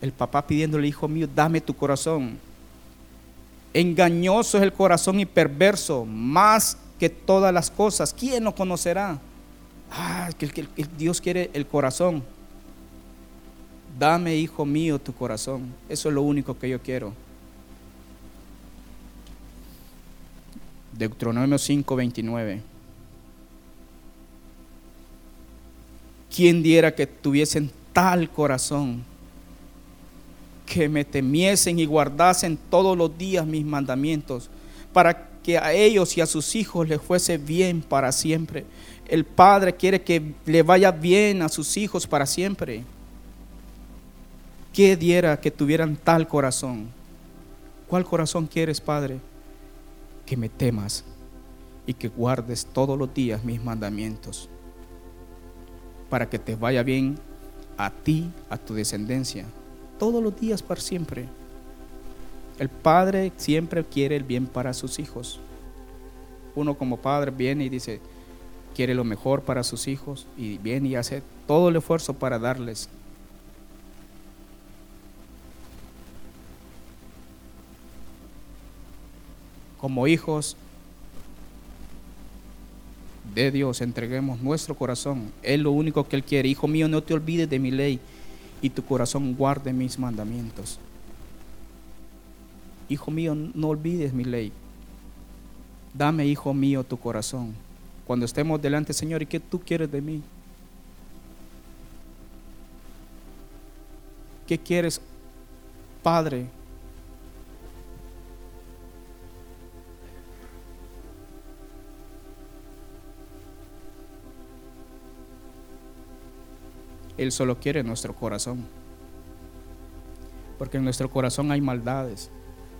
[SPEAKER 2] El papá pidiéndole, hijo mío, dame tu corazón. Engañoso es el corazón y perverso, más que todas las cosas. ¿Quién lo conocerá? Ah, que, Dios quiere el corazón. Dame, hijo mío, tu corazón. Eso es lo único que yo quiero. Deuteronomio 5:29. ¿Quién diera que tuviesen tal corazón que me temiesen y guardasen todos los días mis mandamientos para que a ellos y a sus hijos les fuese bien para siempre? El Padre quiere que le vaya bien a sus hijos para siempre. ¿Qué diera que tuvieran tal corazón? ¿Cuál corazón quieres, Padre? Que me temas y que guardes todos los días mis mandamientos, para que te vaya bien a ti, a tu descendencia, todos los días para siempre. El Padre siempre quiere el bien para sus hijos. Uno como padre viene y dice, quiere lo mejor para sus hijos y viene y hace todo el esfuerzo para darles. Como hijos de Dios, entreguemos nuestro corazón. Es lo único que Él quiere. Hijo mío, no te olvides de mi ley y tu corazón guarde mis mandamientos. Hijo mío, no olvides mi ley. Dame, hijo mío, tu corazón. Cuando estemos delante, Señor, ¿y qué tú quieres de mí? ¿Qué quieres, Padre? Él solo quiere nuestro corazón. Porque en nuestro corazón hay maldades.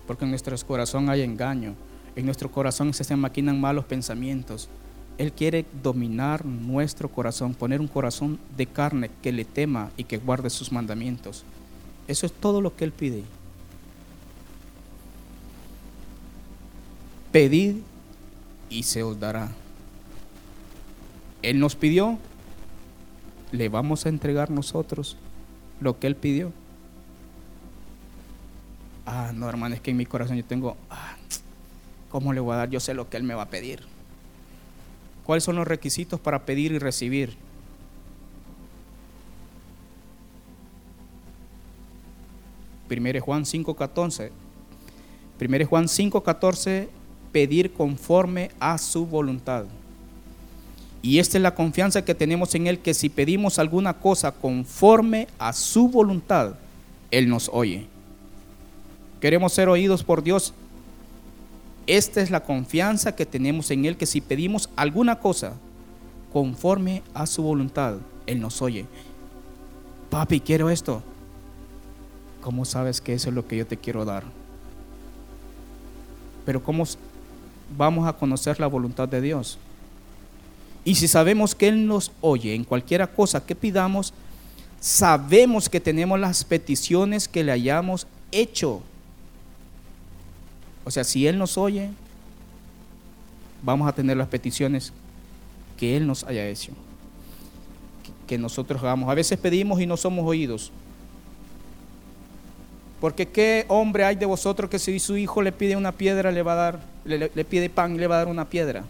[SPEAKER 2] Porque en nuestro corazón hay engaño. En nuestro corazón se maquinan malos pensamientos. Él quiere dominar nuestro corazón, poner un corazón de carne que le tema y que guarde sus mandamientos. Eso es todo lo que Él pide. Pedid y se os dará. Él nos pidió, le vamos a entregar nosotros lo que Él pidió. Ah, no, hermano, es que en mi corazón yo tengo, ah, ¿cómo le voy a dar? Yo sé lo que Él me va a pedir. ¿Cuáles son los requisitos para pedir y recibir? Primero Juan 5:14. Primero Juan 5:14, pedir conforme a su voluntad. Y esta es la confianza que tenemos en Él, que si pedimos alguna cosa conforme a su voluntad, Él nos oye. Queremos ser oídos por Dios. Esta es la confianza que tenemos en Él, que si pedimos alguna cosa conforme a su voluntad, Él nos oye. Papi, quiero esto. ¿Cómo sabes que eso es lo que yo te quiero dar? Pero ¿cómo vamos a conocer la voluntad de Dios? Y si sabemos que Él nos oye en cualquiera cosa que pidamos, sabemos que tenemos las peticiones que le hayamos hecho. O sea, si Él nos oye, vamos a tener las peticiones que Él nos haya hecho. Que nosotros hagamos. A veces pedimos y no somos oídos. Porque qué hombre hay de vosotros que si su hijo le pide una piedra, le va a dar, le, pide pan, le va a dar una piedra.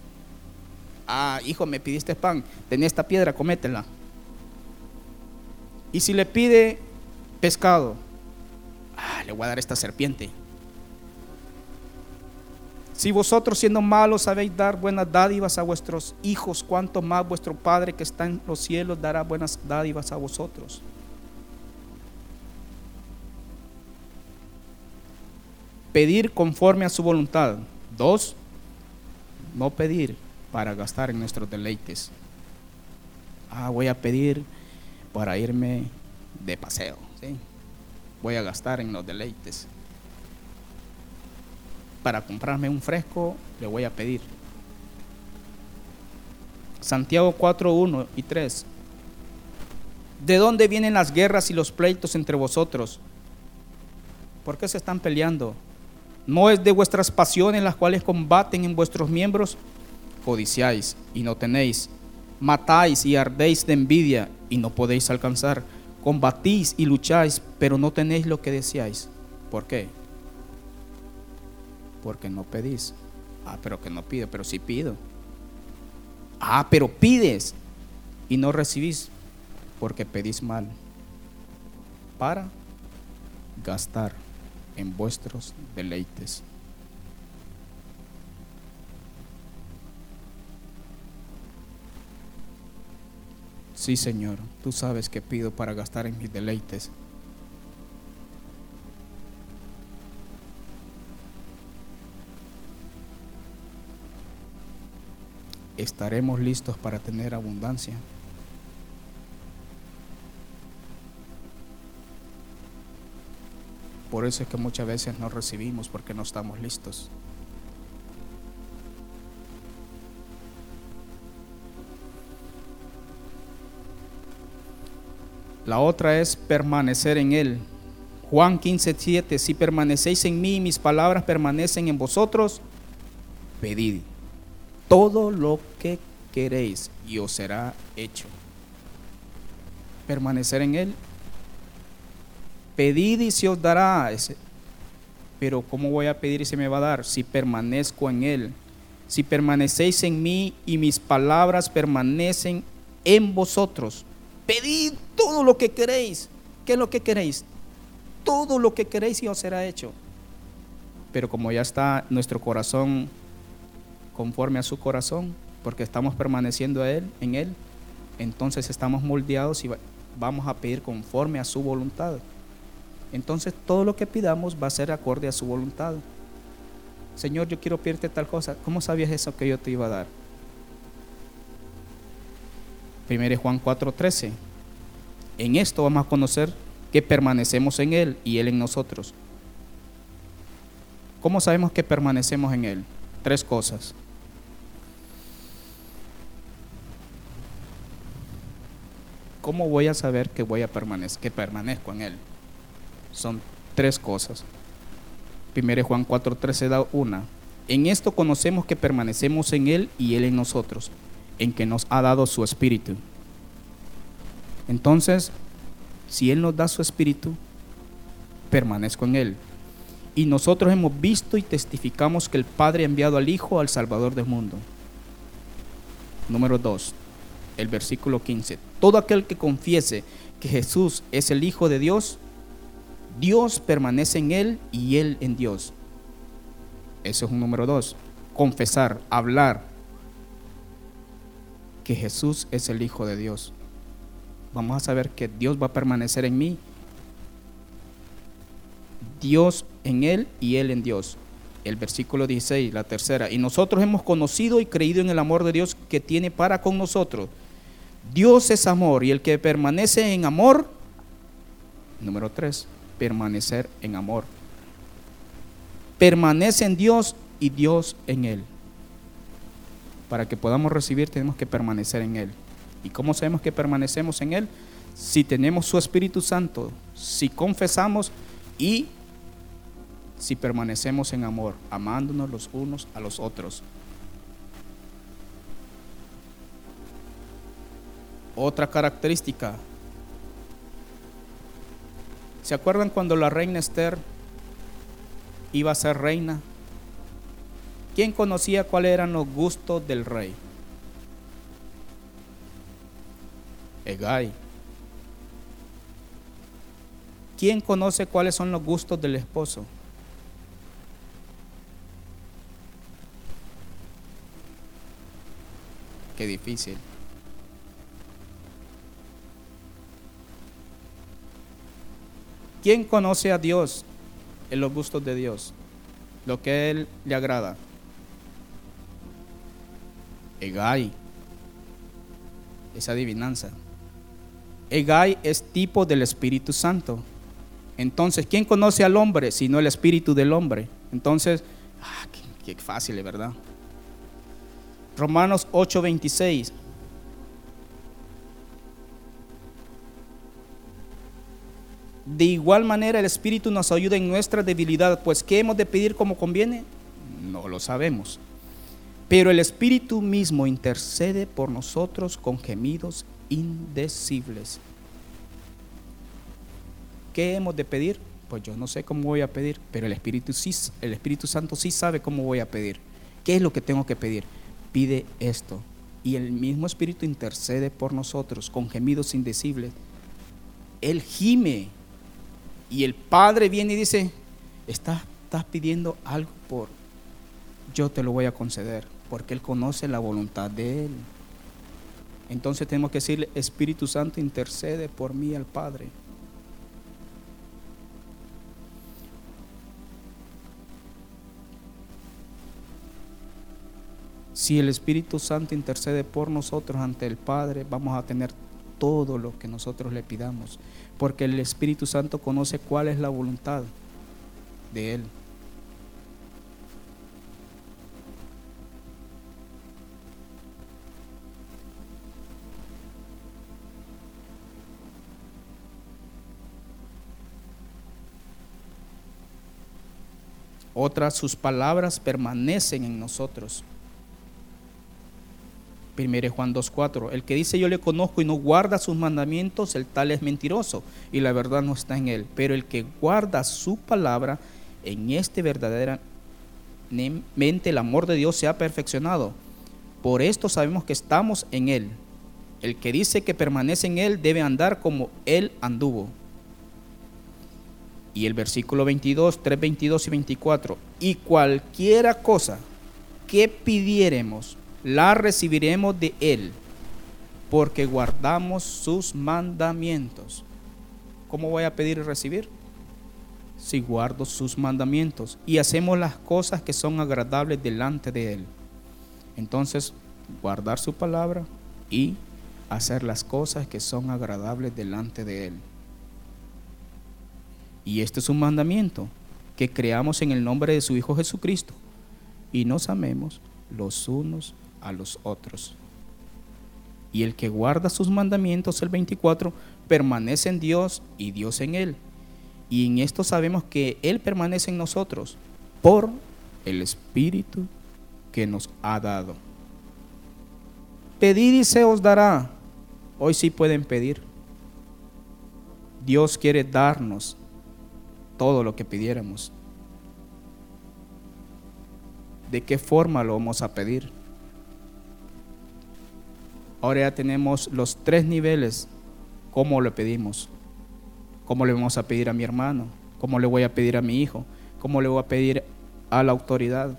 [SPEAKER 2] Ah, hijo, me pidiste pan, ten esta piedra, cométela. Y si le pide pescado, ah, le voy a dar esta serpiente. Si vosotros siendo malos sabéis dar buenas dádivas a vuestros hijos, cuanto más vuestro Padre que está en los cielos dará buenas dádivas a vosotros. Pedir conforme a su voluntad. Dos, no pedir para gastar en nuestros deleites. Ah, voy a pedir para irme de paseo. ¿sí? Voy a gastar en los deleites. Para comprarme un fresco, le voy a pedir. Santiago 4, 1 y 3. ¿De dónde vienen las guerras y los pleitos entre vosotros? ¿Por qué se están peleando? ¿No es de vuestras pasiones las cuales combaten en vuestros miembros? Codiciáis y no tenéis, matáis y ardéis de envidia y no podéis alcanzar, combatís y lucháis, pero no tenéis lo que deseáis. ¿Por qué? Porque no pedís. Ah, pero que no pido, pero sí pido. Ah, pero pides y no recibís porque pedís mal para gastar en vuestros deleites. Sí, Señor, tú sabes que pido para gastar en mis deleites. Estaremos listos para tener abundancia. Por eso es que muchas veces no recibimos porque no estamos listos. La otra es permanecer en Él. Juan 15, 7, si permanecéis en mí y mis palabras permanecen en vosotros, pedid todo lo que queréis y os será hecho. Permanecer en Él. Pedid y se os dará. Pero ¿cómo voy a pedir y se me va a dar? Si permanezco en Él. Si permanecéis en mí y mis palabras permanecen en vosotros. Pedid todo lo que queréis. ¿Qué es lo que queréis? Todo lo que queréis y os será hecho. Pero como ya está nuestro corazón conforme a su corazón, porque estamos permaneciendo a él, en Él, entonces estamos moldeados y vamos a pedir conforme a su voluntad. Entonces todo lo que pidamos va a ser acorde a su voluntad. Señor, yo quiero pedirte tal cosa. ¿Cómo sabías eso que yo te iba a dar? 1 Juan 4:13. En esto vamos a conocer que permanecemos en Él y Él en nosotros. ¿Cómo sabemos que permanecemos en Él? Tres cosas. ¿Cómo voy a saber que voy a permanecer, que permanezco en Él? Son tres cosas. 1 Juan 4:13 da una. En esto conocemos que permanecemos en Él y Él en nosotros, en que nos ha dado su Espíritu. Entonces, si Él nos da su Espíritu, permanezco en Él. Y nosotros hemos visto y testificamos que el Padre ha enviado al Hijo al Salvador del mundo. Número 2, el versículo 15. Todo aquel que confiese que Jesús es el Hijo de Dios, Dios permanece en Él y Él en Dios. Eso es un número 2. Confesar, hablar que Jesús es el Hijo de Dios vamos a saber que Dios va a permanecer en mí. Dios en Él y Él en Dios. El versículo 16, la tercera. Y nosotros hemos conocido y creído en el amor de Dios que tiene para con nosotros. Dios es amor y el que permanece en amor, número 3, permanecer en amor. Permanece en Dios y Dios en Él. Para que podamos recibir tenemos que permanecer en Él. ¿Y cómo sabemos que permanecemos en Él? Si tenemos su Espíritu Santo, si confesamos y si permanecemos en amor, amándonos los unos a los otros. Otra característica. ¿Se acuerdan cuando la reina Esther iba a ser reina? ¿Quién conocía cuáles eran los gustos del rey? Egay. ¿Quién conoce cuáles son los gustos del esposo? Qué difícil. ¿Quién conoce a Dios en los gustos de Dios? Lo que a Él le agrada. Egay. Esa adivinanza. Egai es tipo del Espíritu Santo. Entonces, ¿quién conoce al hombre sino el Espíritu del hombre? Entonces, ah, qué, fácil, ¿verdad? Romanos 8:26. De igual manera el Espíritu nos ayuda en nuestra debilidad, pues ¿qué hemos de pedir como conviene? No lo sabemos. Pero el Espíritu mismo intercede por nosotros con gemidos indecibles. ¿Qué hemos de pedir? Pues yo no sé cómo voy a pedir, pero el Espíritu, sí, el Espíritu Santo sí sabe cómo voy a pedir. ¿Qué es lo que tengo que pedir? Pide esto. Y el mismo Espíritu intercede por nosotros con gemidos indecibles. Él gime. Y el Padre viene y dice, estás, estás pidiendo algo por... Yo te lo voy a conceder, porque Él conoce la voluntad de Él. Entonces tenemos que decirle, Espíritu Santo intercede por mí al Padre. Si el Espíritu Santo intercede por nosotros ante el Padre, vamos a tener todo lo que nosotros le pidamos, porque el Espíritu Santo conoce cuál es la voluntad de Él. Otra, sus palabras permanecen en nosotros. 1 Juan 2.4. El que dice yo le conozco y no guarda sus mandamientos, el tal es mentiroso y la verdad no está en él. Pero el que guarda su palabra, en este verdaderamente el amor de Dios se ha perfeccionado. Por esto sabemos que estamos en él. El que dice que permanece en él debe andar como él anduvo. Y el versículo 22, 3, 22 y 24. Y cualquiera cosa que pidiéremos la recibiremos de Él, porque guardamos sus mandamientos. ¿Cómo voy a pedir y recibir? Si guardo sus mandamientos y hacemos las cosas que son agradables delante de Él. Entonces, guardar su palabra y hacer las cosas que son agradables delante de Él. Y este es un mandamiento, que creamos en el nombre de su Hijo Jesucristo y nos amemos los unos a los otros. Y el que guarda sus mandamientos, el 24, permanece en Dios y Dios en él. Y en esto sabemos que Él permanece en nosotros por el Espíritu que nos ha dado. Pedid y se os dará. Hoy sí pueden pedir. Dios quiere darnos todo lo que pidiéramos. ¿De qué forma lo vamos a pedir? Ahora ya tenemos los tres niveles. ¿Cómo le pedimos? ¿Cómo le vamos a pedir a mi hermano? ¿Cómo le voy a pedir a mi hijo? ¿Cómo le voy a pedir a la autoridad?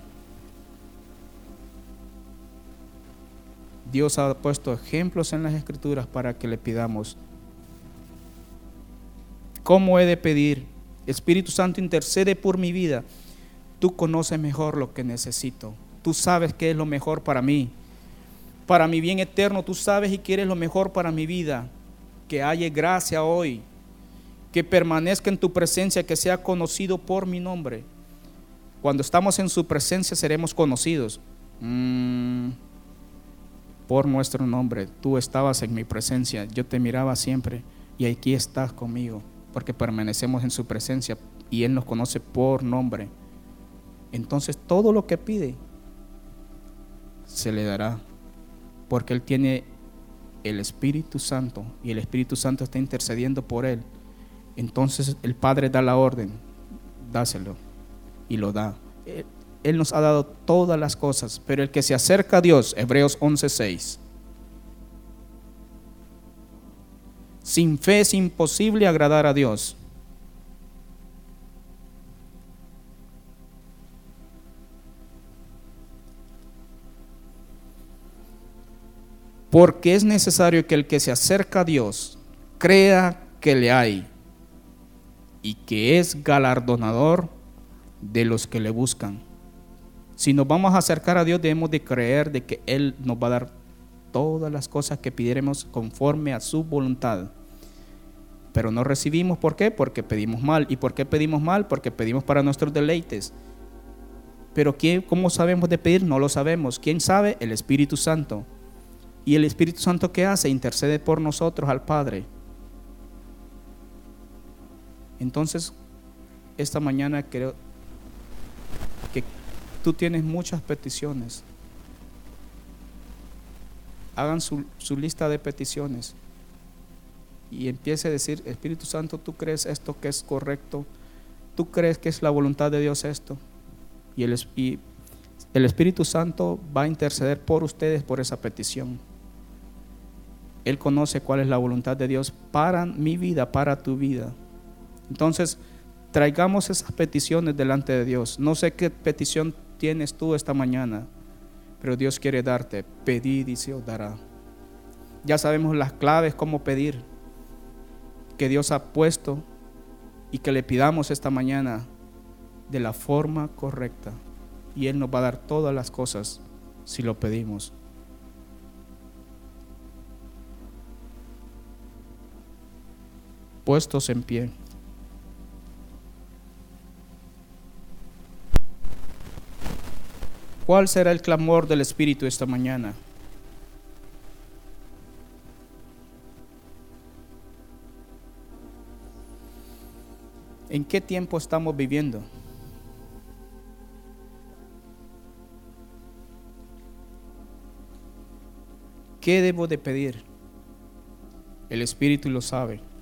[SPEAKER 2] Dios ha puesto ejemplos en las escrituras para que le pidamos. ¿Cómo he de pedir? Espíritu Santo intercede por mi vida. Tú conoces mejor lo que necesito. Tú sabes qué es lo mejor para mí para mi bien eterno. Tú sabes y quieres lo mejor para mi vida. Que haya gracia hoy. Que permanezca en tu presencia, que sea conocido por mi nombre. Cuando estamos en su presencia seremos conocidos. Mm, por nuestro nombre. Tú estabas en mi presencia. Yo te miraba siempre. Y aquí estás conmigo. Porque permanecemos en su presencia. Y Él nos conoce por nombre. Entonces todo lo que pide se le dará porque Él tiene el Espíritu Santo y el Espíritu Santo está intercediendo por Él. Entonces el Padre da la orden, dáselo y lo da. Él, nos ha dado todas las cosas, pero el que se acerca a Dios, Hebreos 11:6. Sin fe es imposible agradar a Dios. Porque es necesario que el que se acerca a Dios crea que le hay y que es galardonador de los que le buscan. Si nos vamos a acercar a Dios debemos de creer de que Él nos va a dar todas las cosas que pidiéramos conforme a su voluntad. Pero no recibimos, ¿por qué? Porque pedimos mal. ¿Y por qué pedimos mal? Porque pedimos para nuestros deleites. Pero ¿quién, ¿cómo sabemos de pedir? No lo sabemos. ¿Quién sabe? El Espíritu Santo. ¿Y el Espíritu Santo qué hace? Intercede por nosotros al Padre. Entonces, esta mañana creo que tú tienes muchas peticiones. Hagan su, lista de peticiones y empiece a decir, Espíritu Santo, ¿tú crees esto que es correcto? ¿Tú crees que es la voluntad de Dios esto? Y el, y el Espíritu Santo va a interceder por ustedes por esa petición. Él conoce cuál es la voluntad de Dios para mi vida, para tu vida. Entonces, traigamos esas peticiones delante de Dios. No sé qué petición tienes tú esta mañana, pero Dios quiere darte. Pedid y se dará. Ya sabemos las claves, cómo pedir, que Dios ha puesto y que le pidamos esta mañana de la forma correcta. Y Él nos va a dar todas las cosas si lo pedimos. puestos en pie. ¿Cuál será el clamor del Espíritu esta mañana? ¿En qué tiempo estamos viviendo? ¿Qué debo de pedir? El Espíritu lo sabe.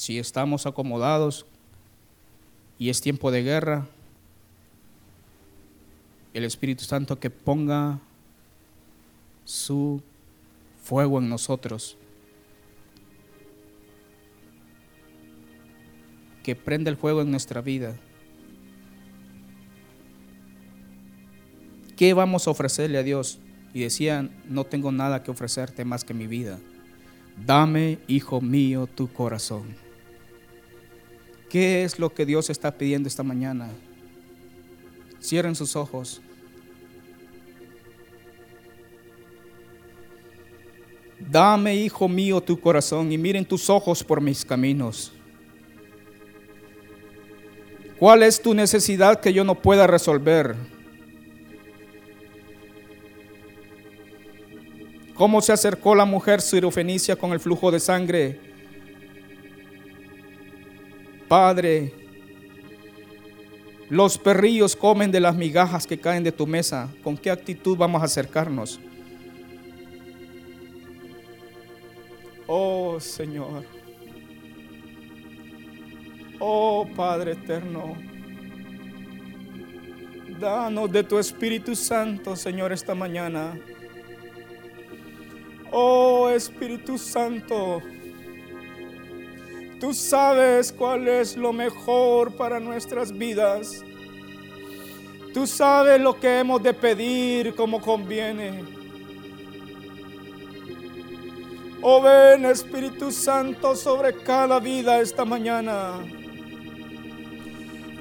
[SPEAKER 2] Si estamos acomodados y es tiempo de guerra, el Espíritu Santo que ponga su fuego en nosotros, que prenda el fuego en nuestra vida. ¿Qué vamos a ofrecerle a Dios? Y decían, no tengo nada que ofrecerte más que mi vida. Dame, hijo mío, tu corazón. ¿Qué es lo que Dios está pidiendo esta mañana? Cierren sus ojos. Dame, hijo mío, tu corazón y miren tus ojos por mis caminos. ¿Cuál es tu necesidad que yo no pueda resolver? ¿Cómo se acercó la mujer sirofenicia con el flujo de sangre? Padre, los perrillos comen de las migajas que caen de tu mesa. ¿Con qué actitud vamos a acercarnos? Oh Señor. Oh Padre eterno. Danos de tu Espíritu Santo, Señor, esta mañana. Oh Espíritu Santo. Tú sabes cuál es lo mejor para nuestras vidas. Tú sabes lo que hemos de pedir como conviene. Oh ven Espíritu Santo sobre cada vida esta mañana.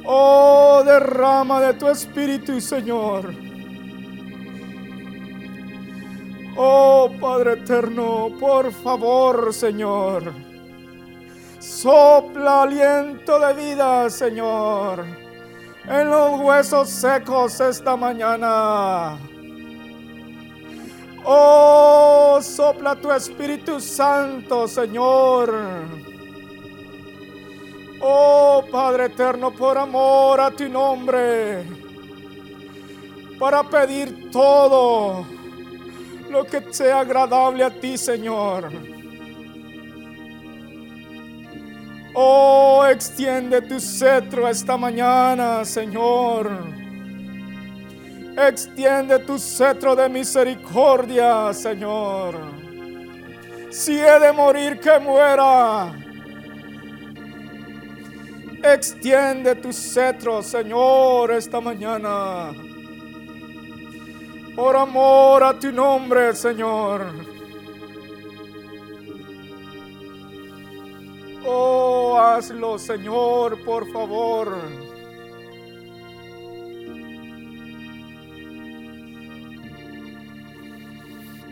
[SPEAKER 2] Oh derrama de tu Espíritu Señor. Oh Padre eterno, por favor Señor. Sopla aliento de vida, Señor, en los huesos secos esta mañana. Oh, sopla tu Espíritu Santo, Señor. Oh, Padre eterno, por amor a tu nombre, para pedir todo lo que sea agradable a ti, Señor. Oh, extiende tu cetro esta mañana, Señor. Extiende tu cetro de misericordia, Señor. Si he de morir, que muera. Extiende tu cetro, Señor, esta mañana. Por amor a tu nombre, Señor. Oh, hazlo, Señor, por favor.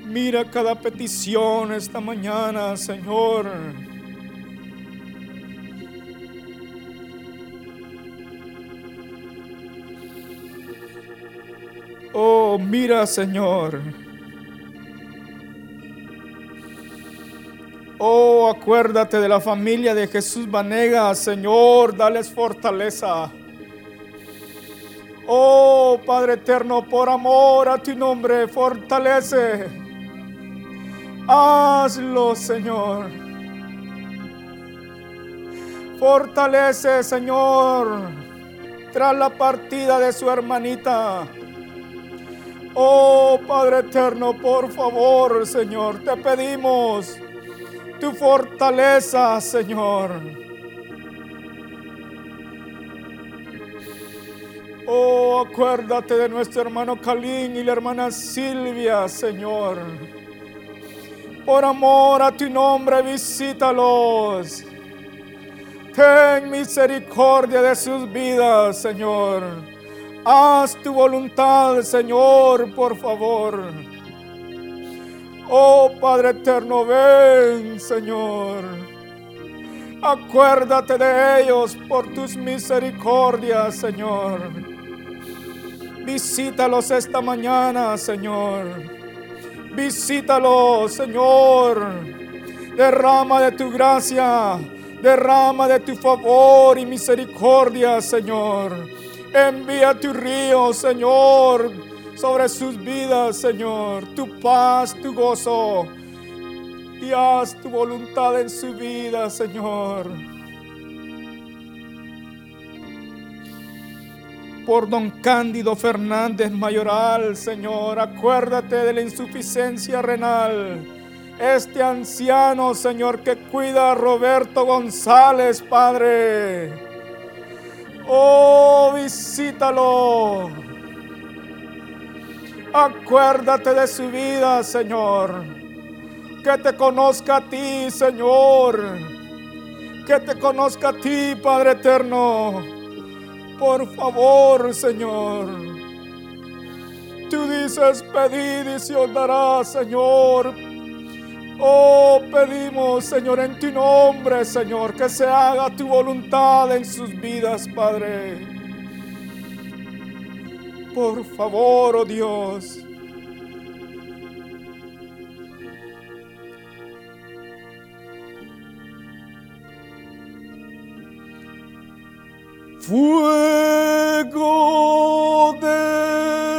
[SPEAKER 2] Mira cada petición esta mañana, Señor. Oh, mira, Señor. Oh, acuérdate de la familia de Jesús Vanega, Señor, dales fortaleza. Oh, Padre eterno, por amor a tu nombre, fortalece. Hazlo, Señor. Fortalece, Señor, tras la partida de su hermanita. Oh, Padre eterno, por favor, Señor, te pedimos tu fortaleza, Señor. Oh, acuérdate de nuestro hermano Calín y la hermana Silvia, Señor. Por amor a tu nombre, visítalos. Ten misericordia de sus vidas, Señor. Haz tu voluntad, Señor, por favor. Oh Padre eterno, ven Señor. Acuérdate de ellos por tus misericordias, Señor. Visítalos esta mañana, Señor. Visítalos, Señor. Derrama de tu gracia, derrama de tu favor y misericordia, Señor. Envía tu río, Señor, sobre sus vidas, Señor. Tu paz, tu gozo. Y haz tu voluntad en su vida, Señor. por don Cándido Fernández Mayoral, Señor. Acuérdate de la insuficiencia renal. Este anciano, Señor, que cuida a Roberto González, Padre. Oh, visítalo. Acuérdate de su vida, Señor. Que te conozca a ti, Señor. Que te conozca a ti, Padre eterno. Por favor, Señor. Tú dices, pedid y se os dará, Señor. Oh, pedimos, Señor, en tu nombre, Señor, que se haga tu voluntad en sus vidas, Padre. Por favor, oh Dios. fuego de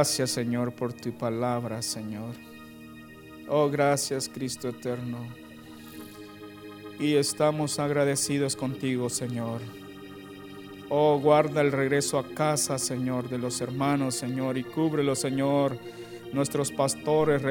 [SPEAKER 2] Gracias Señor por tu palabra, Señor. Oh, gracias Cristo eterno. Y estamos agradecidos contigo, Señor. Oh, guarda el regreso a casa, Señor, de los hermanos, Señor, y cúbrelo, Señor. Nuestros pastores